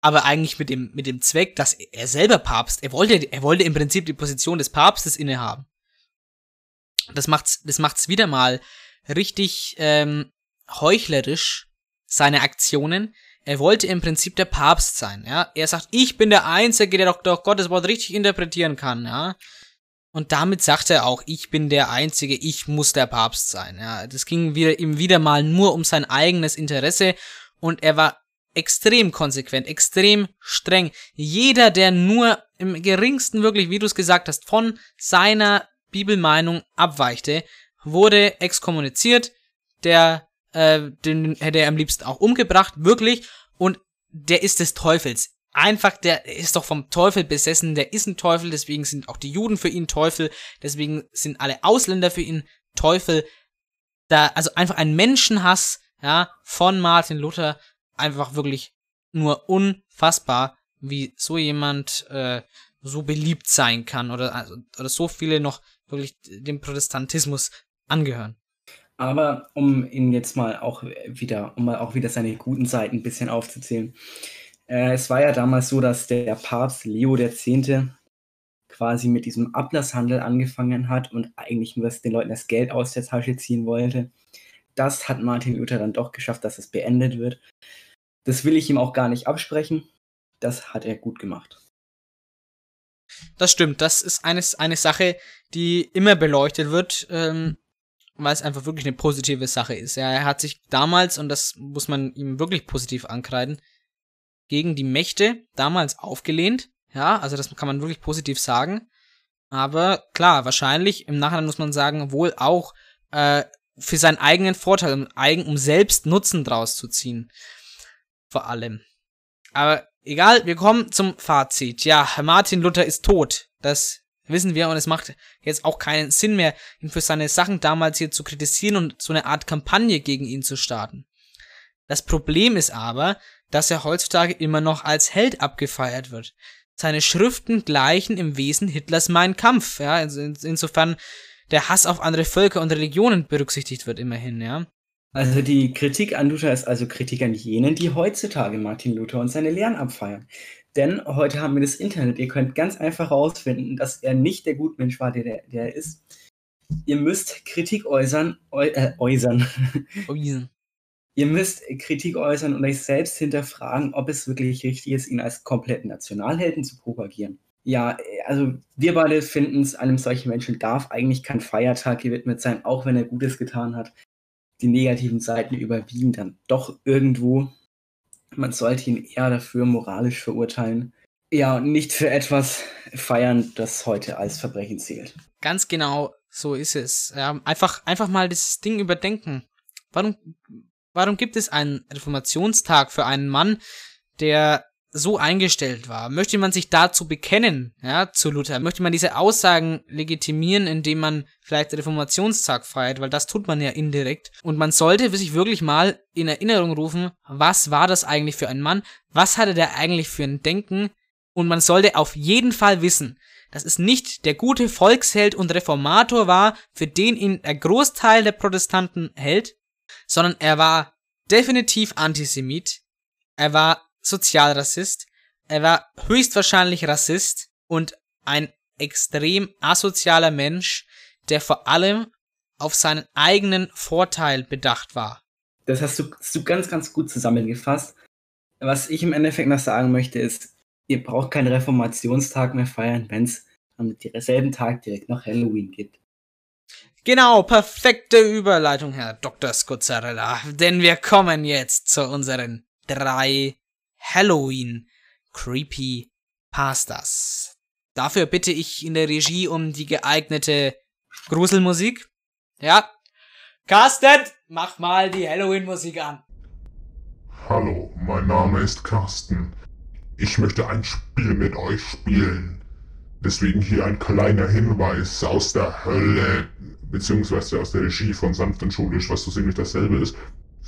aber eigentlich mit dem, mit dem Zweck, dass er selber Papst, er wollte, er wollte im Prinzip die Position des Papstes innehaben. Das macht's, das macht's wieder mal richtig ähm, heuchlerisch, seine Aktionen, er wollte im Prinzip der Papst sein, ja. Er sagt, ich bin der Einzige, der doch, doch Gottes Wort richtig interpretieren kann, ja. Und damit sagt er auch, ich bin der Einzige, ich muss der Papst sein, ja. Das ging wieder, ihm wieder mal nur um sein eigenes Interesse und er war extrem konsequent, extrem streng. Jeder, der nur im geringsten wirklich, wie du es gesagt hast, von seiner Bibelmeinung abweichte, wurde exkommuniziert, der äh, den hätte er am liebsten auch umgebracht, wirklich. Und der ist des Teufels. Einfach, der ist doch vom Teufel besessen, der ist ein Teufel, deswegen sind auch die Juden für ihn Teufel, deswegen sind alle Ausländer für ihn Teufel. Da, also einfach ein Menschenhass, ja, von Martin Luther, einfach wirklich nur unfassbar, wie so jemand äh, so beliebt sein kann oder, also, oder so viele noch wirklich dem Protestantismus angehören. Aber um ihn jetzt mal auch wieder, um mal auch wieder seine guten Seiten ein bisschen aufzuzählen. Äh, es war ja damals so, dass der Papst Leo X. quasi mit diesem Ablasshandel angefangen hat und eigentlich nur den Leuten das Geld aus der Tasche ziehen wollte. Das hat Martin Luther dann doch geschafft, dass es beendet wird. Das will ich ihm auch gar nicht absprechen. Das hat er gut gemacht. Das stimmt. Das ist eine, eine Sache, die immer beleuchtet wird. Ähm, weil es einfach wirklich eine positive Sache ist. Er hat sich damals, und das muss man ihm wirklich positiv ankreiden, gegen die Mächte damals aufgelehnt. Ja, also das kann man wirklich positiv sagen. Aber klar, wahrscheinlich im Nachhinein muss man sagen, wohl auch äh, für seinen eigenen Vorteil, um, eigen, um selbst Nutzen draus zu ziehen. Vor allem. Aber egal, wir kommen zum Fazit. Ja, Martin Luther ist tot. Das wissen wir und es macht jetzt auch keinen Sinn mehr, ihn für seine Sachen damals hier zu kritisieren und so eine Art Kampagne gegen ihn zu starten. Das Problem ist aber, dass er heutzutage immer noch als Held abgefeiert wird. Seine Schriften gleichen im Wesen Hitlers Mein Kampf, ja, insofern der Hass auf andere Völker und Religionen berücksichtigt wird immerhin, ja. Also die Kritik an Luther ist also Kritik an jenen, die heutzutage Martin Luther und seine Lehren abfeiern. Denn heute haben wir das Internet. Ihr könnt ganz einfach herausfinden, dass er nicht der Gutmensch war, der, der, der ist. Ihr müsst Kritik äußern, äu äh, äußern. äußern. Ihr müsst Kritik äußern und euch selbst hinterfragen, ob es wirklich richtig ist, ihn als kompletten Nationalhelden zu propagieren. Ja, also wir beide finden es, einem solchen Menschen darf eigentlich kein Feiertag gewidmet sein, auch wenn er Gutes getan hat. Die negativen Seiten überwiegen dann doch irgendwo. Man sollte ihn eher dafür moralisch verurteilen. Ja, nicht für etwas feiern, das heute als Verbrechen zählt. Ganz genau, so ist es. Ja, einfach, einfach mal das Ding überdenken. Warum Warum gibt es einen Reformationstag für einen Mann, der so eingestellt war? Möchte man sich dazu bekennen, ja, zu Luther? Möchte man diese Aussagen legitimieren, indem man vielleicht Reformationstag feiert? Weil das tut man ja indirekt. Und man sollte sich wirklich mal in Erinnerung rufen, was war das eigentlich für ein Mann? Was hatte der eigentlich für ein Denken? Und man sollte auf jeden Fall wissen, dass es nicht der gute Volksheld und Reformator war, für den ihn der Großteil der Protestanten hält, sondern er war definitiv Antisemit, er war Sozialrassist, er war höchstwahrscheinlich Rassist und ein extrem asozialer Mensch, der vor allem auf seinen eigenen Vorteil bedacht war. Das hast du, hast du ganz, ganz gut zusammengefasst. Was ich im Endeffekt noch sagen möchte, ist, ihr braucht keinen Reformationstag mehr feiern, wenn es am selben Tag direkt noch Halloween gibt. Genau, perfekte Überleitung, Herr Dr. Scozzarella. Denn wir kommen jetzt zu unseren drei Halloween Creepy Pastas. Dafür bitte ich in der Regie um die geeignete Gruselmusik. Ja. Carsten, mach mal die Halloween-Musik an. Hallo, mein Name ist Carsten. Ich möchte ein Spiel mit euch spielen. Deswegen hier ein kleiner Hinweis aus der Hölle beziehungsweise aus der Regie von Sanft und Schulisch, was so ziemlich dasselbe ist.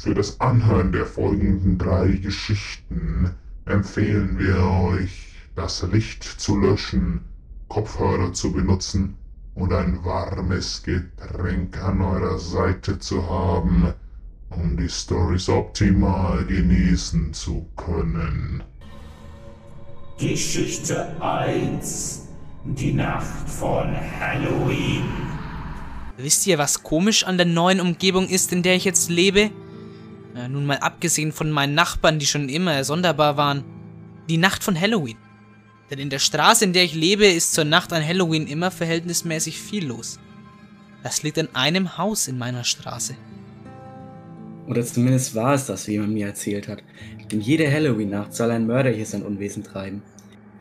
Für das Anhören der folgenden drei Geschichten empfehlen wir euch, das Licht zu löschen, Kopfhörer zu benutzen und ein warmes Getränk an eurer Seite zu haben, um die Stories optimal genießen zu können. Geschichte 1 Die Nacht von Halloween Wisst ihr, was komisch an der neuen Umgebung ist, in der ich jetzt lebe? Ja, nun mal abgesehen von meinen Nachbarn, die schon immer sonderbar waren. Die Nacht von Halloween. Denn in der Straße, in der ich lebe, ist zur Nacht an Halloween immer verhältnismäßig viel los. Das liegt in einem Haus in meiner Straße. Oder zumindest war es das, wie man mir erzählt hat. Denn jede Halloween-Nacht soll ein Mörder hier sein Unwesen treiben.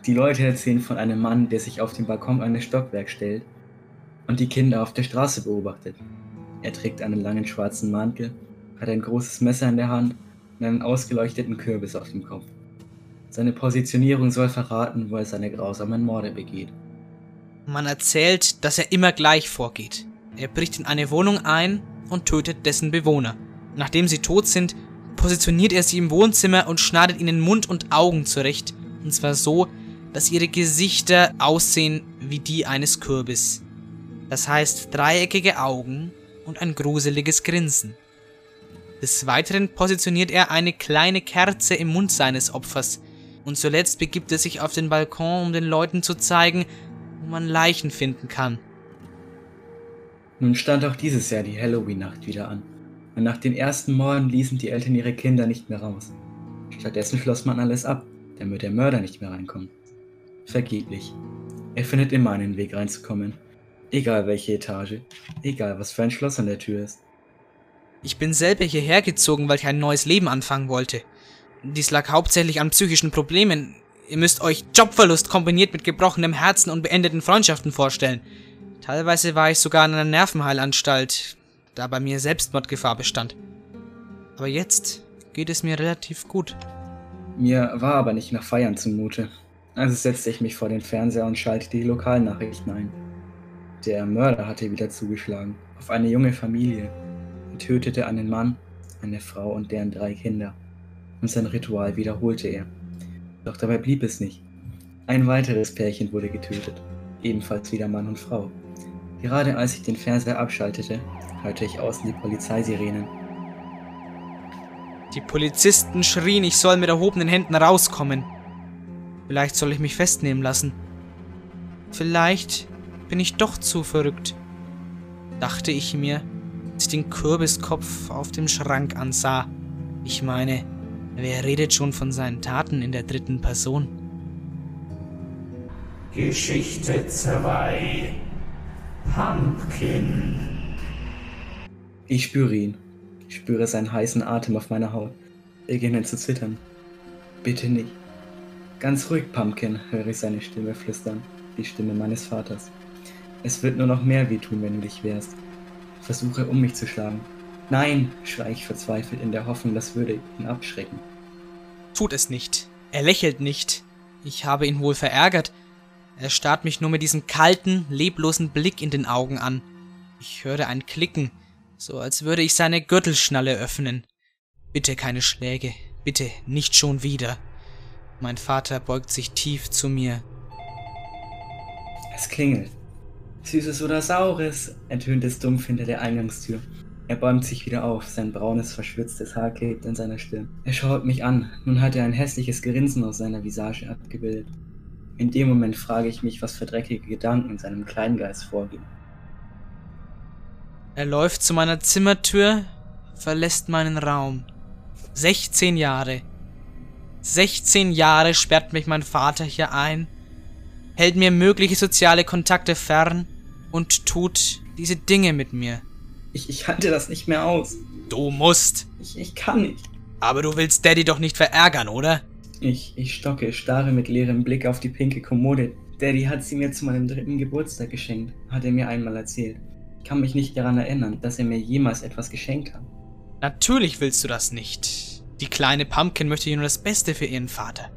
Die Leute erzählen von einem Mann, der sich auf den Balkon eines Stockwerks stellt und die Kinder auf der Straße beobachtet. Er trägt einen langen schwarzen Mantel, hat ein großes Messer in der Hand und einen ausgeleuchteten Kürbis auf dem Kopf. Seine Positionierung soll verraten, wo er seine grausamen Morde begeht. Man erzählt, dass er immer gleich vorgeht. Er bricht in eine Wohnung ein und tötet dessen Bewohner. Nachdem sie tot sind, positioniert er sie im Wohnzimmer und schneidet ihnen Mund und Augen zurecht. Und zwar so, dass ihre Gesichter aussehen wie die eines Kürbis. Das heißt dreieckige Augen und ein gruseliges Grinsen. Des Weiteren positioniert er eine kleine Kerze im Mund seines Opfers und zuletzt begibt er sich auf den Balkon, um den Leuten zu zeigen, wo man Leichen finden kann. Nun stand auch dieses Jahr die Halloween-Nacht wieder an. Und nach den ersten Morden ließen die Eltern ihre Kinder nicht mehr raus. Stattdessen schloss man alles ab, damit der Mörder nicht mehr reinkommt. Vergeblich. Er findet immer einen Weg reinzukommen. Egal welche Etage, egal was für ein Schloss an der Tür ist. Ich bin selber hierher gezogen, weil ich ein neues Leben anfangen wollte. Dies lag hauptsächlich an psychischen Problemen. Ihr müsst euch Jobverlust kombiniert mit gebrochenem Herzen und beendeten Freundschaften vorstellen. Teilweise war ich sogar in einer Nervenheilanstalt, da bei mir Selbstmordgefahr bestand. Aber jetzt geht es mir relativ gut. Mir war aber nicht nach Feiern zumute. Also setzte ich mich vor den Fernseher und schaltete die Lokalnachrichten ein. Der Mörder hatte wieder zugeschlagen. Auf eine junge Familie. Tötete einen Mann, eine Frau und deren drei Kinder. Und sein Ritual wiederholte er. Doch dabei blieb es nicht. Ein weiteres Pärchen wurde getötet. Ebenfalls wieder Mann und Frau. Gerade als ich den Fernseher abschaltete, hörte ich außen die Polizeisirenen. Die Polizisten schrien, ich soll mit erhobenen Händen rauskommen. Vielleicht soll ich mich festnehmen lassen. Vielleicht bin ich doch zu verrückt, dachte ich mir, als ich den Kürbiskopf auf dem Schrank ansah. Ich meine, wer redet schon von seinen Taten in der dritten Person? Geschichte 2 Pumpkin Ich spüre ihn. Ich spüre seinen heißen Atem auf meiner Haut. Beginne zu zittern. Bitte nicht. Ganz ruhig, Pumpkin, höre ich seine Stimme flüstern. Die Stimme meines Vaters. Es wird nur noch mehr wehtun, wenn du dich wehrst. Versuche, um mich zu schlagen. Nein, schrei ich verzweifelt in der Hoffnung, das würde ihn abschrecken. Tut es nicht. Er lächelt nicht. Ich habe ihn wohl verärgert. Er starrt mich nur mit diesem kalten, leblosen Blick in den Augen an. Ich höre ein Klicken, so als würde ich seine Gürtelschnalle öffnen. Bitte keine Schläge, bitte nicht schon wieder. Mein Vater beugt sich tief zu mir. Es klingelt. Süßes oder Saures, ertönt es dumpf hinter der Eingangstür. Er bäumt sich wieder auf, sein braunes, verschwitztes Haar klebt in seiner Stirn. Er schaut mich an, nun hat er ein hässliches Grinsen aus seiner Visage abgebildet. In dem Moment frage ich mich, was für dreckige Gedanken in seinem Kleingeist vorgehen. Er läuft zu meiner Zimmertür, verlässt meinen Raum. 16 Jahre. 16 Jahre sperrt mich mein Vater hier ein, hält mir mögliche soziale Kontakte fern und tut diese Dinge mit mir. Ich, ich halte das nicht mehr aus. Du musst. Ich, ich kann nicht. Aber du willst Daddy doch nicht verärgern, oder? Ich, ich stocke, starre mit leerem Blick auf die pinke Kommode. Daddy hat sie mir zu meinem dritten Geburtstag geschenkt, hat er mir einmal erzählt. Ich kann mich nicht daran erinnern, dass er mir jemals etwas geschenkt hat. Natürlich willst du das nicht. Die kleine Pumpkin möchte nur das Beste für ihren Vater.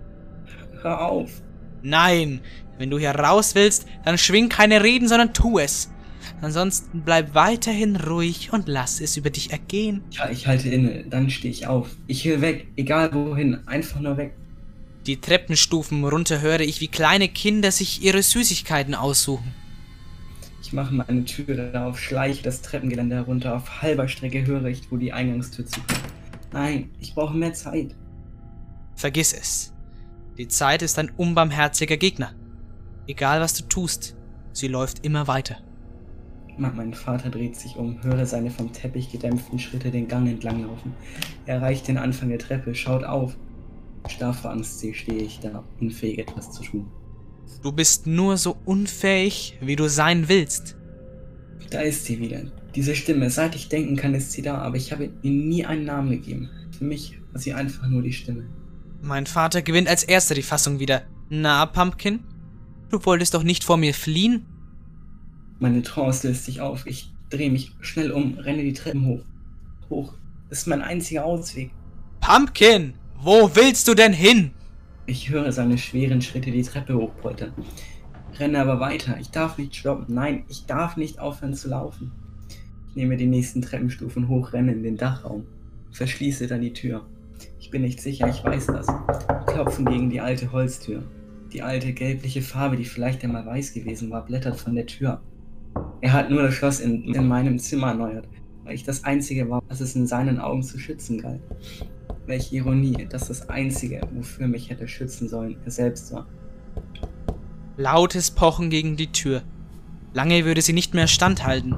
Hör auf. Nein, wenn du hier raus willst, dann schwing keine Reden, sondern tu es. Ansonsten bleib weiterhin ruhig und lass es über dich ergehen. Ja, ich halte inne, dann stehe ich auf. Ich will weg, egal wohin, einfach nur weg. Die Treppenstufen runter höre ich, wie kleine Kinder sich ihre Süßigkeiten aussuchen. Ich mache meine Türe auf, schleiche das Treppengeländer herunter. Auf halber Strecke höre ich, wo die Eingangstür zukommt. Nein, ich brauche mehr Zeit. Vergiss es. Die Zeit ist ein unbarmherziger Gegner. Egal was du tust, sie läuft immer weiter. Mein Vater dreht sich um, höre seine vom Teppich gedämpften Schritte den Gang entlang laufen. Er erreicht den Anfang der Treppe, schaut auf. Starr vor Angst stehe ich da, unfähig etwas zu tun. Du bist nur so unfähig, wie du sein willst. Da ist sie wieder. Diese Stimme, seit ich denken kann, ist sie da, aber ich habe ihr nie einen Namen gegeben. Für mich war sie einfach nur die Stimme. Mein Vater gewinnt als erster die Fassung wieder. Na, Pumpkin? Du wolltest doch nicht vor mir fliehen? Meine Trance löst sich auf. Ich drehe mich schnell um, renne die Treppen hoch. Hoch. Das ist mein einziger Ausweg. Pumpkin! Wo willst du denn hin? Ich höre seine schweren Schritte die Treppe hochpoltern. Renne aber weiter. Ich darf nicht stoppen. Nein, ich darf nicht aufhören zu laufen. Ich nehme die nächsten Treppenstufen hoch, renne in den Dachraum. Verschließe dann die Tür. Ich bin nicht sicher, ich weiß das. Klopfen gegen die alte Holztür. Die alte gelbliche Farbe, die vielleicht einmal weiß gewesen war, blättert von der Tür. Er hat nur das Schloss in, in meinem Zimmer erneuert, weil ich das Einzige war, was es in seinen Augen zu schützen galt. Welche Ironie, dass das Einzige, wofür mich hätte schützen sollen, er selbst war. Lautes Pochen gegen die Tür. Lange würde sie nicht mehr standhalten.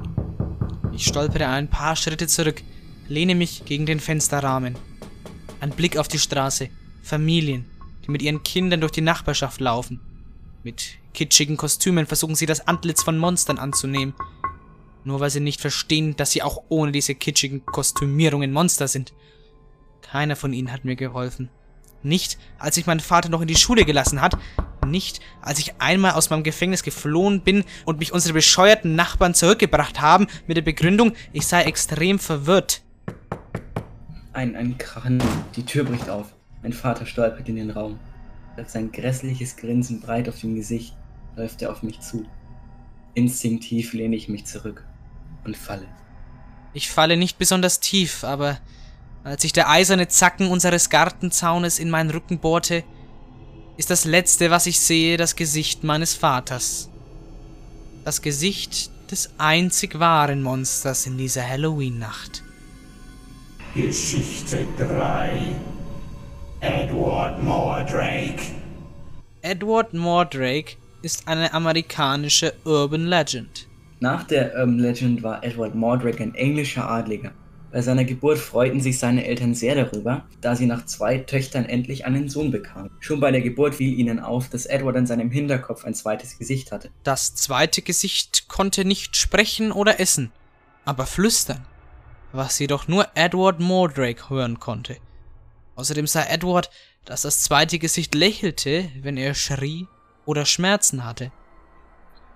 Ich stolpere ein paar Schritte zurück, lehne mich gegen den Fensterrahmen. Ein Blick auf die Straße. Familien, die mit ihren Kindern durch die Nachbarschaft laufen. Mit kitschigen Kostümen versuchen sie das Antlitz von Monstern anzunehmen. Nur weil sie nicht verstehen, dass sie auch ohne diese kitschigen Kostümierungen Monster sind. Keiner von ihnen hat mir geholfen. Nicht, als ich meinen Vater noch in die Schule gelassen hat. Nicht, als ich einmal aus meinem Gefängnis geflohen bin und mich unsere bescheuerten Nachbarn zurückgebracht haben mit der Begründung, ich sei extrem verwirrt. Ein, ein Krachen. Die Tür bricht auf. Mein Vater stolpert in den Raum. Als sein grässliches Grinsen breit auf dem Gesicht läuft er auf mich zu. Instinktiv lehne ich mich zurück und falle. Ich falle nicht besonders tief, aber als sich der eiserne Zacken unseres Gartenzaunes in meinen Rücken bohrte, ist das Letzte, was ich sehe, das Gesicht meines Vaters. Das Gesicht des einzig wahren Monsters in dieser Halloween-Nacht. Geschichte 3 Edward Mordrake Edward Mordrake ist eine amerikanische Urban Legend. Nach der Urban Legend war Edward Mordrake ein englischer Adliger. Bei seiner Geburt freuten sich seine Eltern sehr darüber, da sie nach zwei Töchtern endlich einen Sohn bekamen. Schon bei der Geburt fiel ihnen auf, dass Edward an seinem Hinterkopf ein zweites Gesicht hatte. Das zweite Gesicht konnte nicht sprechen oder essen, aber flüstern, was jedoch nur Edward Mordrake hören konnte. Außerdem sah Edward, dass das zweite Gesicht lächelte, wenn er schrie oder Schmerzen hatte.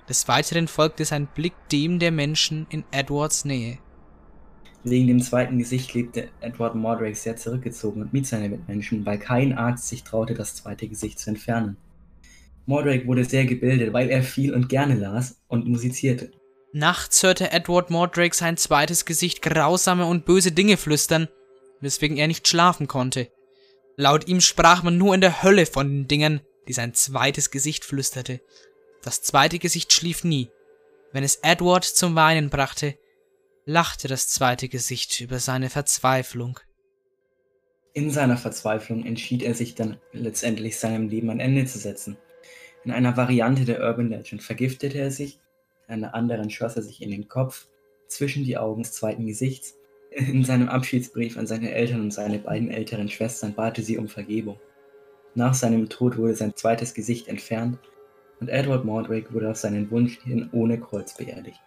Des Weiteren folgte sein Blick dem der Menschen in Edwards Nähe. Wegen dem zweiten Gesicht lebte Edward Mordrake sehr zurückgezogen und mied seine Mitmenschen, weil kein Arzt sich traute, das zweite Gesicht zu entfernen. Mordrake wurde sehr gebildet, weil er viel und gerne las und musizierte. Nachts hörte Edward Mordrake sein zweites Gesicht grausame und böse Dinge flüstern, weswegen er nicht schlafen konnte. Laut ihm sprach man nur in der Hölle von den Dingen, die sein zweites Gesicht flüsterte. Das zweite Gesicht schlief nie. Wenn es Edward zum Weinen brachte, lachte das zweite Gesicht über seine Verzweiflung. In seiner Verzweiflung entschied er sich dann letztendlich seinem Leben ein Ende zu setzen. In einer Variante der Urban Legend vergiftete er sich, in einer anderen schoss er sich in den Kopf, zwischen die Augen des zweiten Gesichts. In seinem Abschiedsbrief an seine Eltern und seine beiden älteren Schwestern bat er sie um Vergebung. Nach seinem Tod wurde sein zweites Gesicht entfernt und Edward Mordrake wurde auf seinen Wunsch hin ohne Kreuz beerdigt.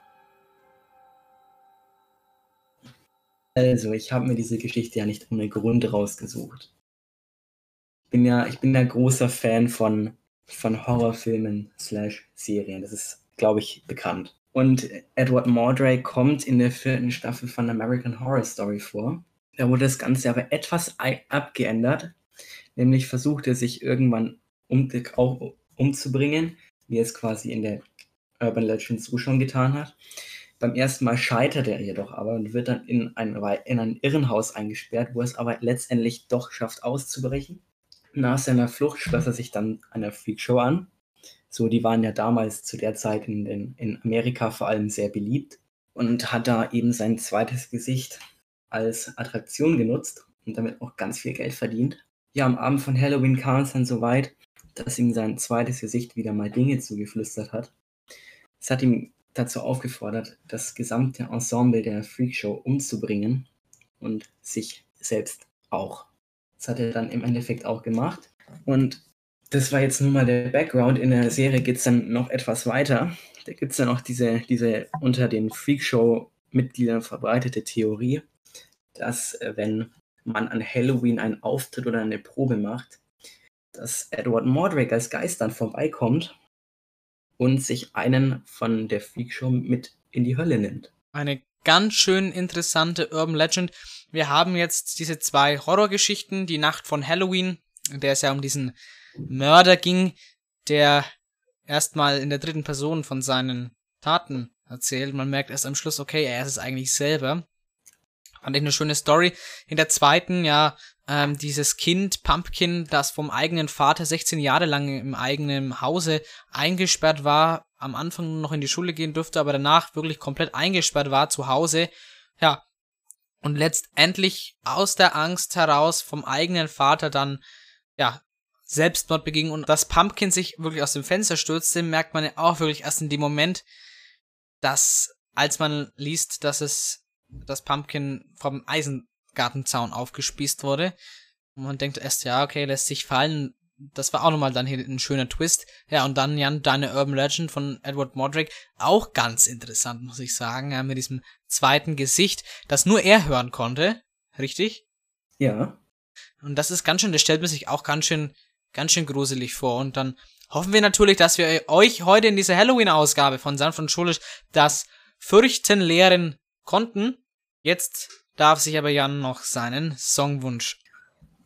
Also, ich habe mir diese Geschichte ja nicht ohne Grund rausgesucht. Ich bin ja, ich bin ja großer Fan von, von Horrorfilmen slash Serien. Das ist, glaube ich, bekannt. Und Edward Mordrake kommt in der vierten Staffel von American Horror Story vor. Da wurde das Ganze aber etwas abgeändert. Nämlich versucht er sich irgendwann um, auch umzubringen, wie er es quasi in der Urban Legend so schon getan hat. Beim ersten Mal scheitert er jedoch aber und wird dann in ein, in ein Irrenhaus eingesperrt, wo er es aber letztendlich doch schafft auszubrechen. Nach seiner Flucht schloss er sich dann einer Freakshow an. So, die waren ja damals zu der Zeit in, in, in Amerika vor allem sehr beliebt und hat da eben sein zweites Gesicht als Attraktion genutzt und damit auch ganz viel Geld verdient. Ja, am Abend von Halloween kam es dann so weit, dass ihm sein zweites Gesicht wieder mal Dinge zugeflüstert hat. Es hat ihm dazu aufgefordert, das gesamte Ensemble der Freakshow umzubringen und sich selbst auch. Das hat er dann im Endeffekt auch gemacht. Und das war jetzt nur mal der Background. In der Serie geht es dann noch etwas weiter. Da gibt es dann auch diese, diese unter den Freakshow-Mitgliedern verbreitete Theorie, dass äh, wenn man an Halloween einen Auftritt oder eine Probe macht, dass Edward Mordrake als Geist dann vorbeikommt und sich einen von der Freakshow mit in die Hölle nimmt. Eine ganz schön interessante Urban Legend. Wir haben jetzt diese zwei Horrorgeschichten, die Nacht von Halloween, in der es ja um diesen Mörder ging, der erstmal in der dritten Person von seinen Taten erzählt. Man merkt erst am Schluss, okay, er ist es eigentlich selber. Fand ich eine schöne Story. In der zweiten, ja, ähm, dieses Kind, Pumpkin, das vom eigenen Vater 16 Jahre lang im eigenen Hause eingesperrt war, am Anfang noch in die Schule gehen durfte, aber danach wirklich komplett eingesperrt war zu Hause. Ja. Und letztendlich aus der Angst heraus vom eigenen Vater dann, ja, Selbstmord beging und dass Pumpkin sich wirklich aus dem Fenster stürzte, merkt man ja auch wirklich erst in dem Moment, dass als man liest, dass es das Pumpkin vom Eisengartenzaun aufgespießt wurde. Und man denkt erst, ja, okay, lässt sich fallen. Das war auch nochmal dann hier ein schöner Twist. Ja, und dann, Jan, deine Urban Legend von Edward Mordrake. Auch ganz interessant, muss ich sagen. Ja, mit diesem zweiten Gesicht, das nur er hören konnte. Richtig? Ja. Und das ist ganz schön, das stellt man sich auch ganz schön, ganz schön gruselig vor. Und dann hoffen wir natürlich, dass wir euch heute in dieser Halloween-Ausgabe von und Schulisch das Fürchten lehren konnten. Jetzt darf sich aber Jan noch seinen Songwunsch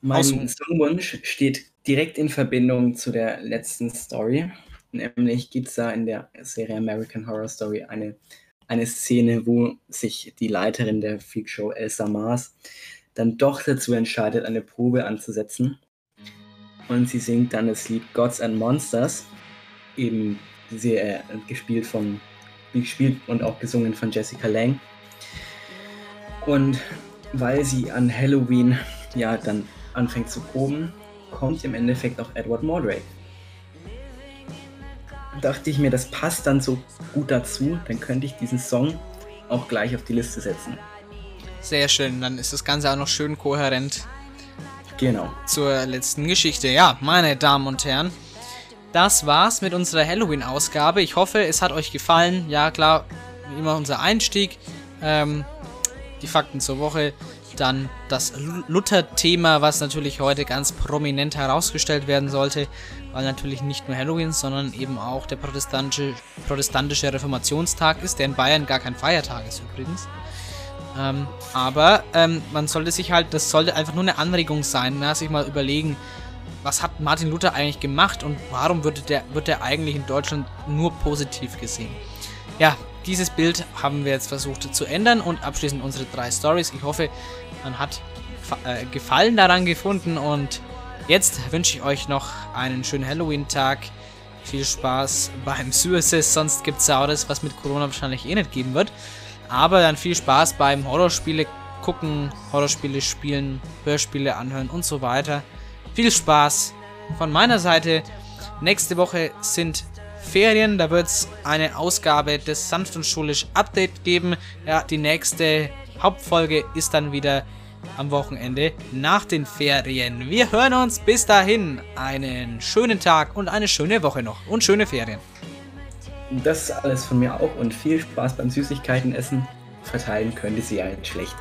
Mein Aussuchen. Songwunsch steht direkt in Verbindung zu der letzten Story. Nämlich gibt es da in der Serie American Horror Story eine, eine Szene, wo sich die Leiterin der Freakshow, Elsa Mars, dann doch dazu entscheidet, eine Probe anzusetzen. Und sie singt dann das Lied Gods and Monsters, eben sehr äh, gespielt von, gespielt und auch gesungen von Jessica Lange. Und weil sie an Halloween ja dann anfängt zu proben, kommt im Endeffekt auch Edward Mordrake. Dachte ich mir, das passt dann so gut dazu, dann könnte ich diesen Song auch gleich auf die Liste setzen. Sehr schön, dann ist das Ganze auch noch schön kohärent Genau. zur letzten Geschichte. Ja, meine Damen und Herren, das war's mit unserer Halloween-Ausgabe. Ich hoffe, es hat euch gefallen. Ja, klar, wie immer unser Einstieg. Ähm, die Fakten zur Woche. Dann das Lu- Luther-Thema, was natürlich heute ganz prominent herausgestellt werden sollte, weil natürlich nicht nur Halloween, sondern eben auch der protestantische, protestantische Reformationstag ist, der in Bayern gar kein Feiertag ist übrigens. Ähm, aber ähm, man sollte sich halt, das sollte einfach nur eine Anregung sein, na, sich mal überlegen, was hat Martin Luther eigentlich gemacht und warum wird der, wird er eigentlich in Deutschland nur positiv gesehen? Ja, dieses Bild haben wir jetzt versucht zu ändern und abschließend unsere drei Stories. Ich hoffe, man hat äh, Gefallen daran gefunden und jetzt wünsche ich euch noch einen schönen Halloween-Tag. Viel Spaß beim Suicide, sonst gibt es das, was mit Corona wahrscheinlich eh nicht geben wird. Aber dann viel Spaß beim Horrorspiele gucken, Horrorspiele spielen, Hörspiele anhören und so weiter. Viel Spaß von meiner Seite. Nächste Woche sind Ferien, da wird es eine Ausgabe des Sanft und Schulisch Update geben. Ja, die nächste Hauptfolge ist dann wieder am Wochenende nach den Ferien. Wir hören uns bis dahin. Einen schönen Tag und eine schöne Woche noch und schöne Ferien. Das ist alles von mir auch und viel Spaß beim Süßigkeiten essen. Verteilen könnte sie ja nicht schlecht.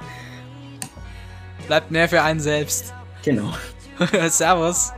Bleibt mehr für einen selbst. Genau. Servus.